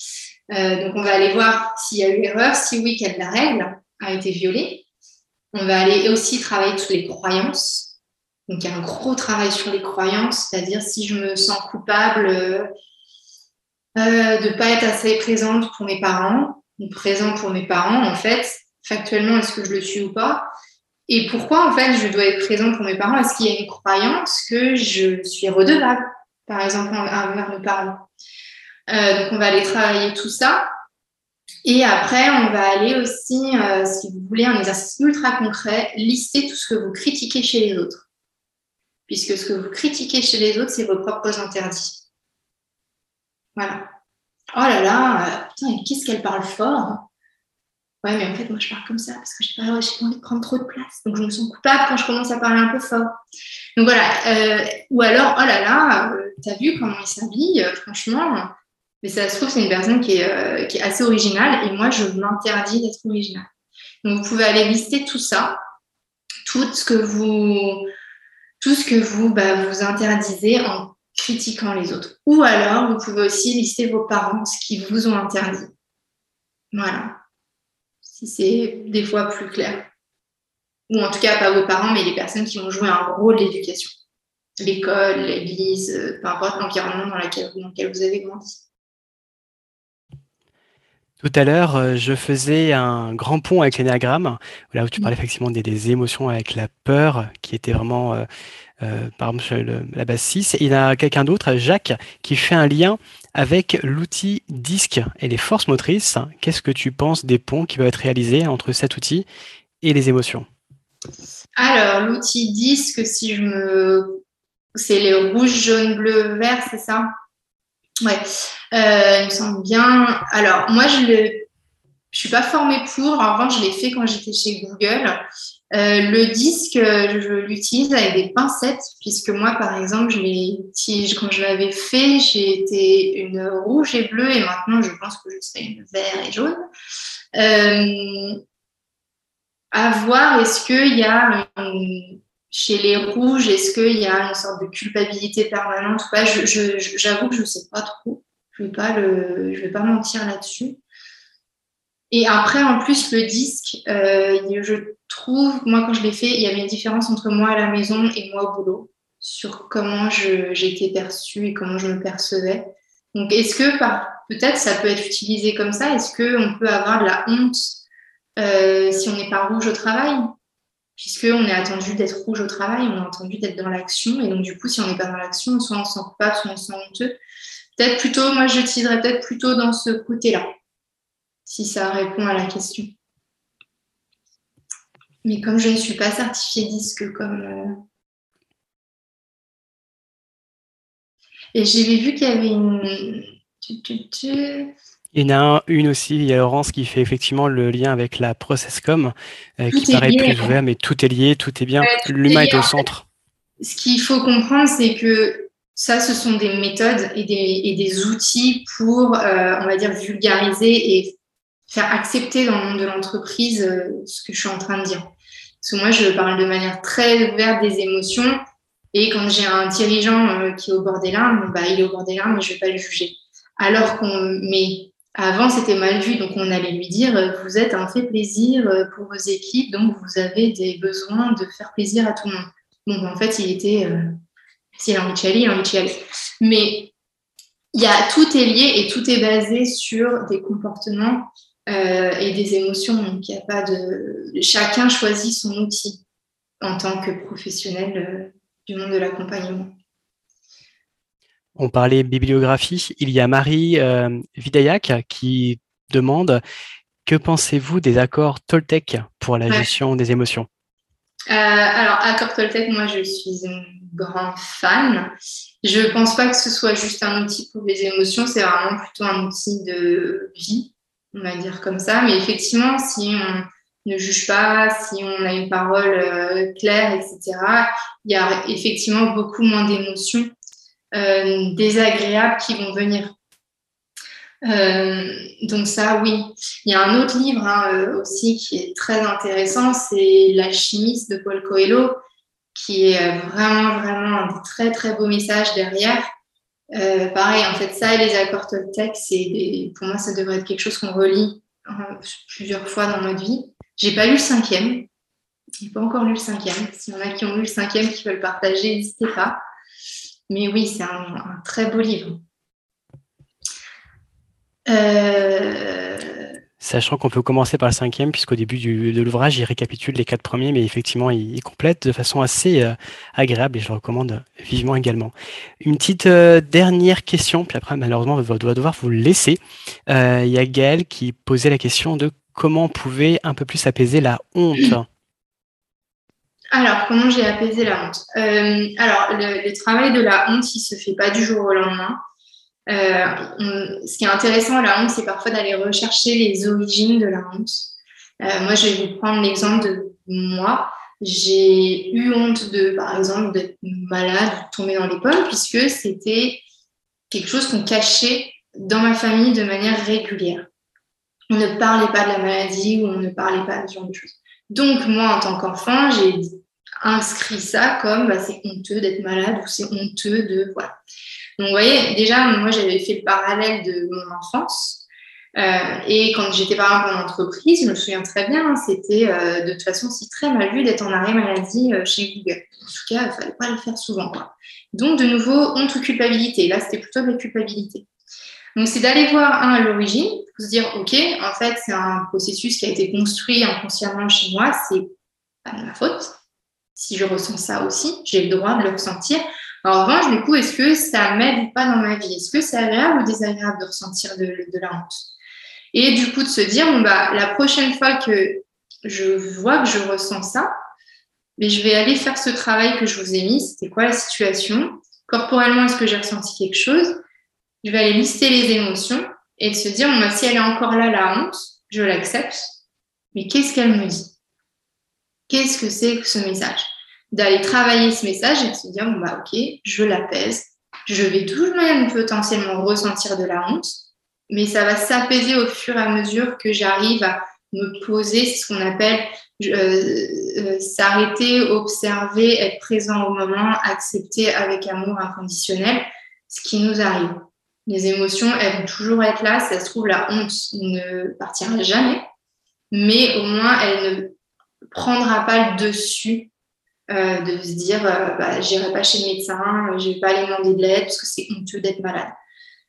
Euh, Donc, on va aller voir s'il y a eu erreur. Si oui, quelle la règle a été violée? On va aller aussi travailler sur les croyances. Donc, il y a un gros travail sur les croyances, c'est-à-dire si je me sens coupable euh, euh, de pas être assez présente pour mes parents, ou présent pour mes parents, en fait, factuellement, est-ce que je le suis ou pas? Et pourquoi, en fait, je dois être présent pour mes parents? Est-ce qu'il y a une croyance que je suis redevable, par exemple, envers mes parents? Euh, Donc, on va aller travailler tout ça. Et après, on va aller aussi, euh, si vous voulez, un exercice ultra concret, lister tout ce que vous critiquez chez les autres. Puisque ce que vous critiquez chez les autres, c'est vos propres interdits. Voilà. Oh là là, euh, putain, qu'est-ce qu'elle parle fort Ouais, mais en fait, moi, je parle comme ça parce que j'ai pas, pas envie de prendre trop de place. Donc, je me sens coupable quand je commence à parler un peu fort. Donc, voilà. Euh, ou alors, oh là là, euh, t'as vu comment il s'habille Franchement, mais ça se trouve, c'est une personne qui est, qui est assez originale et moi, je m'interdis d'être originale. Donc, vous pouvez aller lister tout ça, tout ce que vous, tout ce que vous, bah, vous interdisez en critiquant les autres. Ou alors, vous pouvez aussi lister vos parents, ce qui vous ont interdit. Voilà. Si c'est des fois plus clair. Ou en tout cas, pas vos parents, mais les personnes qui ont joué un rôle d'éducation. L'école, l'église, euh, peu importe l'environnement dans, dans lequel vous avez grandi. Tout à l'heure, euh, je faisais un grand pont avec l'énéagramme, là où tu parlais effectivement des, émotions avec la peur, qui était vraiment, euh, euh, par exemple, la base 6. il y a quelqu'un d'autre, Jacques, qui fait un lien avec l'outil disque et les forces motrices. Qu'est-ce que tu penses des ponts qui peuvent être réalisés entre cet outil et les émotions? Alors, l'outil disque, si je me... C'est les rouges, jaunes, bleus, verts, c'est ça? Ouais, euh, il me semble bien. Alors, moi, je ne je suis pas formée pour. En revanche, je l'ai fait quand j'étais chez Google. Euh, le disque, je l'utilise avec des pincettes, puisque moi, par exemple, quand je l'avais fait, j'ai été une rouge et bleue, et maintenant, je pense que je serai une vert et jaune. Euh, à voir, est-ce qu'il y a chez les rouges, est-ce qu'il y a une sorte de culpabilité permanente J'avoue que je ne sais pas trop. Je ne vais pas mentir là-dessus. Et après, en plus, le disque, euh, je trouve, moi, quand je l'ai fait, il y avait une différence entre moi à la maison et moi au boulot sur comment j'étais perçue et comment je me percevais. Donc, est-ce que peut-être ça peut être utilisé comme ça? Est-ce qu'on peut avoir de la honte euh, si on n'est pas rouge au travail? Puisqu'on est attendu d'être rouge au travail, on est attendu d'être dans l'action. Et donc, du coup, si on n'est pas dans l'action, soit on se sent coupable, soit on se sent honteux. Peut-être plutôt, moi, j'utiliserais peut-être plutôt dans ce côté-là, si ça répond à la question. Mais comme je ne suis pas certifiée disque comme. Euh, et j'ai vu qu'il y avait une. Il y en a une aussi, il y a Laurence qui fait effectivement le lien avec la ProcessCom, euh, qui paraît plus ouvert, mais tout est lié, tout est bien. L'humain est au centre. Ce qu'il faut comprendre, c'est que ça, ce sont des méthodes et des, outils pour, euh, on va dire, vulgariser et faire accepter dans le monde de l'entreprise euh, ce que je suis en train de dire. Parce que moi, je parle de manière très ouverte des émotions. Et quand j'ai un dirigeant qui est au bord des larmes, bah, il est au bord des larmes et je ne vais pas le juger. Alors qu'on met avant, c'était mal vu, donc on allait lui dire euh, Vous êtes un fait plaisir euh, pour vos équipes, donc vous avez des besoins de faire plaisir à tout le monde. Ben, en fait, il était. Euh, s'il a envie de il a envie de Mais y a, tout est lié et tout est basé sur des comportements et des émotions. Donc, il a pas de. Chacun choisit son outil en tant que professionnel du monde de l'accompagnement. On parlait bibliographie. Il y a Marie euh, Vidayak qui demande Que pensez-vous des accords Toltec pour la gestion des émotions? Euh, Alors, accords Toltec, moi, je suis une grande fan. Je ne pense pas que ce soit juste un outil pour les émotions, c'est vraiment plutôt un outil de vie, on va dire comme ça. Mais effectivement, si on ne juge pas, si on a une parole euh, claire, etc., il y a effectivement beaucoup moins d'émotions euh, désagréables qui vont venir. donc ça, oui. Il y a un autre livre hein, aussi qui est très intéressant, c'est La chimiste de Paul Coelho, qui est vraiment, vraiment un très, très beau message derrière. Pareil, en fait, ça et les accords Toltec, c'est pour moi, ça devrait être quelque chose qu'on relit plusieurs fois dans notre vie. J'ai pas lu le cinquième. J'ai pas encore lu le cinquième. S'il y en a qui ont lu le cinquième, qui veulent partager, n'hésitez pas. Mais oui, c'est un, très beau livre. Euh, Sachant qu'on peut commencer par le cinquième, puisqu'au début de l'ouvrage, il récapitule les quatre premiers, mais effectivement, il, complète de façon assez euh, agréable et je le recommande vivement également. Une petite euh, dernière question, puis après, malheureusement, on va devoir vous laisser. il y a Gaël qui posait la question de comment on pouvait un peu plus apaiser la honte alors, comment j'ai apaisé la honte? Euh, Alors, le, travail de la honte, il ne se fait pas du jour au lendemain. Euh, ce qui est intéressant à la honte, c'est parfois d'aller rechercher les origines de la honte. Euh, moi, je vais vous prendre l'exemple de moi. J'ai eu honte de, par exemple, d'être malade de tomber dans les pommes, puisque c'était quelque chose qu'on cachait dans ma famille de manière régulière. On ne parlait pas de la maladie ou on ne parlait pas de ce genre de choses. Donc, moi, en tant qu'enfant, j'ai inscrit ça comme bah, c'est honteux d'être malade ou c'est honteux de. Voilà. Donc, vous voyez, déjà, moi, j'avais fait le parallèle de mon enfance. Euh, et quand j'étais par exemple en entreprise, je me souviens très bien, c'était euh, de toute façon aussi très mal vu d'être en arrêt maladie euh, chez Google. En tout cas, il ne fallait pas le faire souvent. Donc, de nouveau, honte ou culpabilité. Là, c'était plutôt de la culpabilité. Donc, c'est d'aller voir, un, à l'origine, pour se dire, OK, en fait, c'est un processus qui a été construit inconsciemment chez moi, c'est pas de ma faute. Si je ressens ça aussi, j'ai le droit de le ressentir. En revanche, du coup, est-ce que ça m'aide ou pas dans ma vie? Est-ce que c'est agréable ou désagréable de ressentir de, la honte? Et du coup, de se dire, bon, bah, la prochaine fois que je vois que je ressens ça, mais je vais aller faire ce travail que je vous ai mis. C'était quoi la situation? Corporellement, est-ce que j'ai ressenti quelque chose? Je vais aller lister les émotions et de se dire, bah, si elle est encore là, la honte, je l'accepte, mais qu'est-ce qu'elle me dit? Qu'est-ce que c'est que ce message? D'aller travailler ce message et de se dire, bah, ok, je l'apaise, je vais toujours même potentiellement ressentir de la honte, mais ça va s'apaiser au fur et à mesure que j'arrive à me poser, c'est ce qu'on appelle euh, euh, s'arrêter, observer, être présent au moment, accepter avec amour inconditionnel ce qui nous arrive. Les émotions, elles vont toujours être là. Ça se trouve, la honte ne partira jamais, mais au moins, elle ne prendra pas le dessus euh, de se dire euh, bah, j'irai pas chez le médecin, je vais pas aller demander de l'aide parce que c'est honteux d'être malade.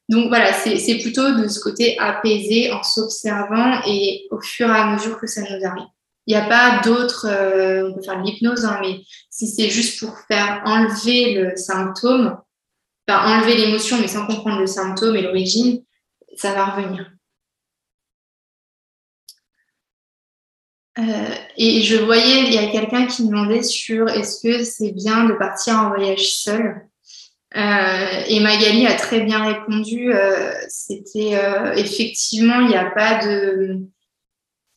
Donc voilà, c'est plutôt de ce côté apaisé en s'observant et au fur et à mesure que ça nous arrive. Il n'y a pas d'autre, euh, on peut faire de l'hypnose, hein, mais si c'est juste pour faire enlever le symptôme, enlever l'émotion, mais sans comprendre le symptôme et l'origine, ça va revenir. Euh, et je voyais, il y a quelqu'un qui demandait sur est-ce que c'est bien de partir en voyage seul. Euh, et Magali a très bien répondu. Euh, c'était effectivement, il n'y a pas de.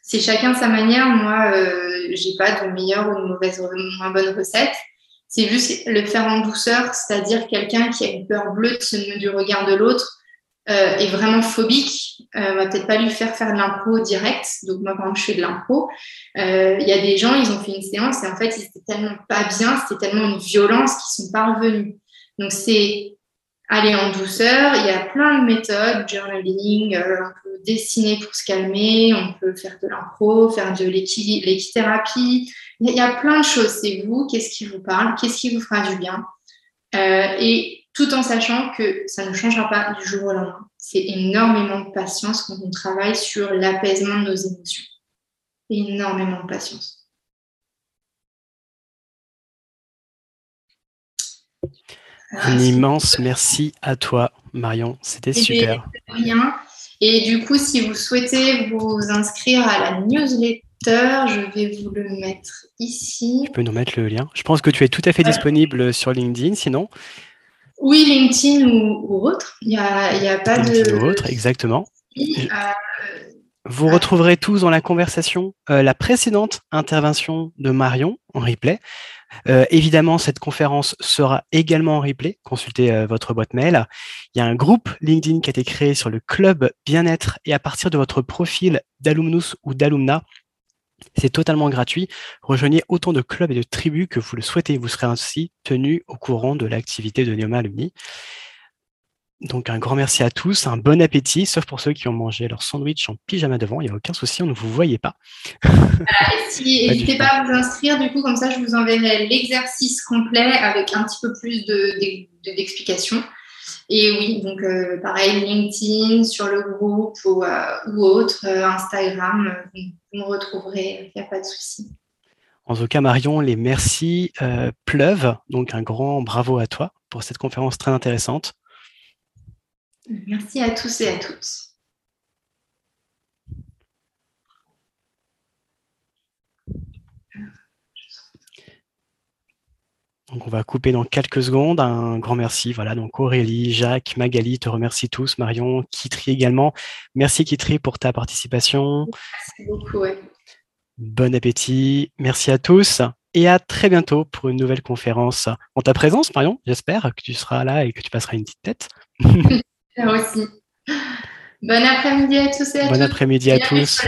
C'est chacun sa manière. Moi, j'ai pas de meilleure ou de mauvaise, moins bonne recette. C'est juste le faire en douceur, c'est-à-dire quelqu'un qui a une peur bleue de du regard de l'autre euh, est vraiment phobique. Euh, on va peut-être pas lui faire faire de l'impro direct. Donc moi, quand je fais de l'impro, euh, il y a des gens, ils ont fait une séance et en fait, ils étaient tellement pas bien, c'était tellement une violence qu'ils sont pas revenus. Donc c'est aller en douceur. Il y a plein de méthodes, journaling, on peut dessiner pour se calmer, on peut faire de l'impro, faire de l'équithérapie, il y a plein de choses. C'est vous, qu'est-ce qui vous parle, qu'est-ce qui vous fera du bien? Euh, et tout en sachant que ça ne changera pas du jour au lendemain. C'est énormément de patience quand on travaille sur l'apaisement de nos émotions. Énormément de patience. Un immense merci à toi, Marion. C'était eh super. Rien. Et du coup, si vous souhaitez vous inscrire à la newsletter, je vais vous le mettre ici. Tu peux nous mettre le lien. Je pense que tu es tout à fait disponible sur LinkedIn, sinon. Oui, LinkedIn ou, autre. Il n'y a, y a, pas LinkedIn de. Ou autre, exactement. Euh, Vous retrouverez tous dans la conversation euh, la précédente intervention de Marion en replay. Euh, évidemment, cette conférence sera également en replay. Consultez euh, votre boîte mail. Il y a un groupe LinkedIn qui a été créé sur le club bien-être et à partir de votre profil d'alumnus ou d'alumna, c'est totalement gratuit. Rejoignez autant de clubs et de tribus que vous le souhaitez. Vous serez ainsi tenu au courant de l'activité de Neoma Alumni. Donc un grand merci à tous, un bon appétit, sauf pour ceux qui ont mangé leur sandwich en pyjama devant, il n'y a aucun souci, on ne vous voyait pas. N'hésitez pas à vous inscrire, du coup, comme ça je vous enverrai l'exercice complet avec un petit peu plus d'explications. Et oui, donc euh, pareil, LinkedIn, sur le groupe ou, euh, autre, euh, Instagram, vous, me retrouverez, il n'y a pas de souci. En tout cas, Marion, les merci pleuvent, donc un grand bravo à toi pour cette conférence très intéressante. Merci à tous et à toutes. Donc on va couper dans quelques secondes. Un grand merci. Voilà, donc Aurélie, Jacques, Magali, te remercie tous. Marion, Kitri également. Merci Kitri pour ta participation. Merci beaucoup. Bon appétit. Merci à tous et à très bientôt pour une nouvelle conférence. En ta présence, Marion, j'espère que tu seras là et que tu passeras une petite tête. aussi. Bon après-midi à tous et à Bon après-midi à tous.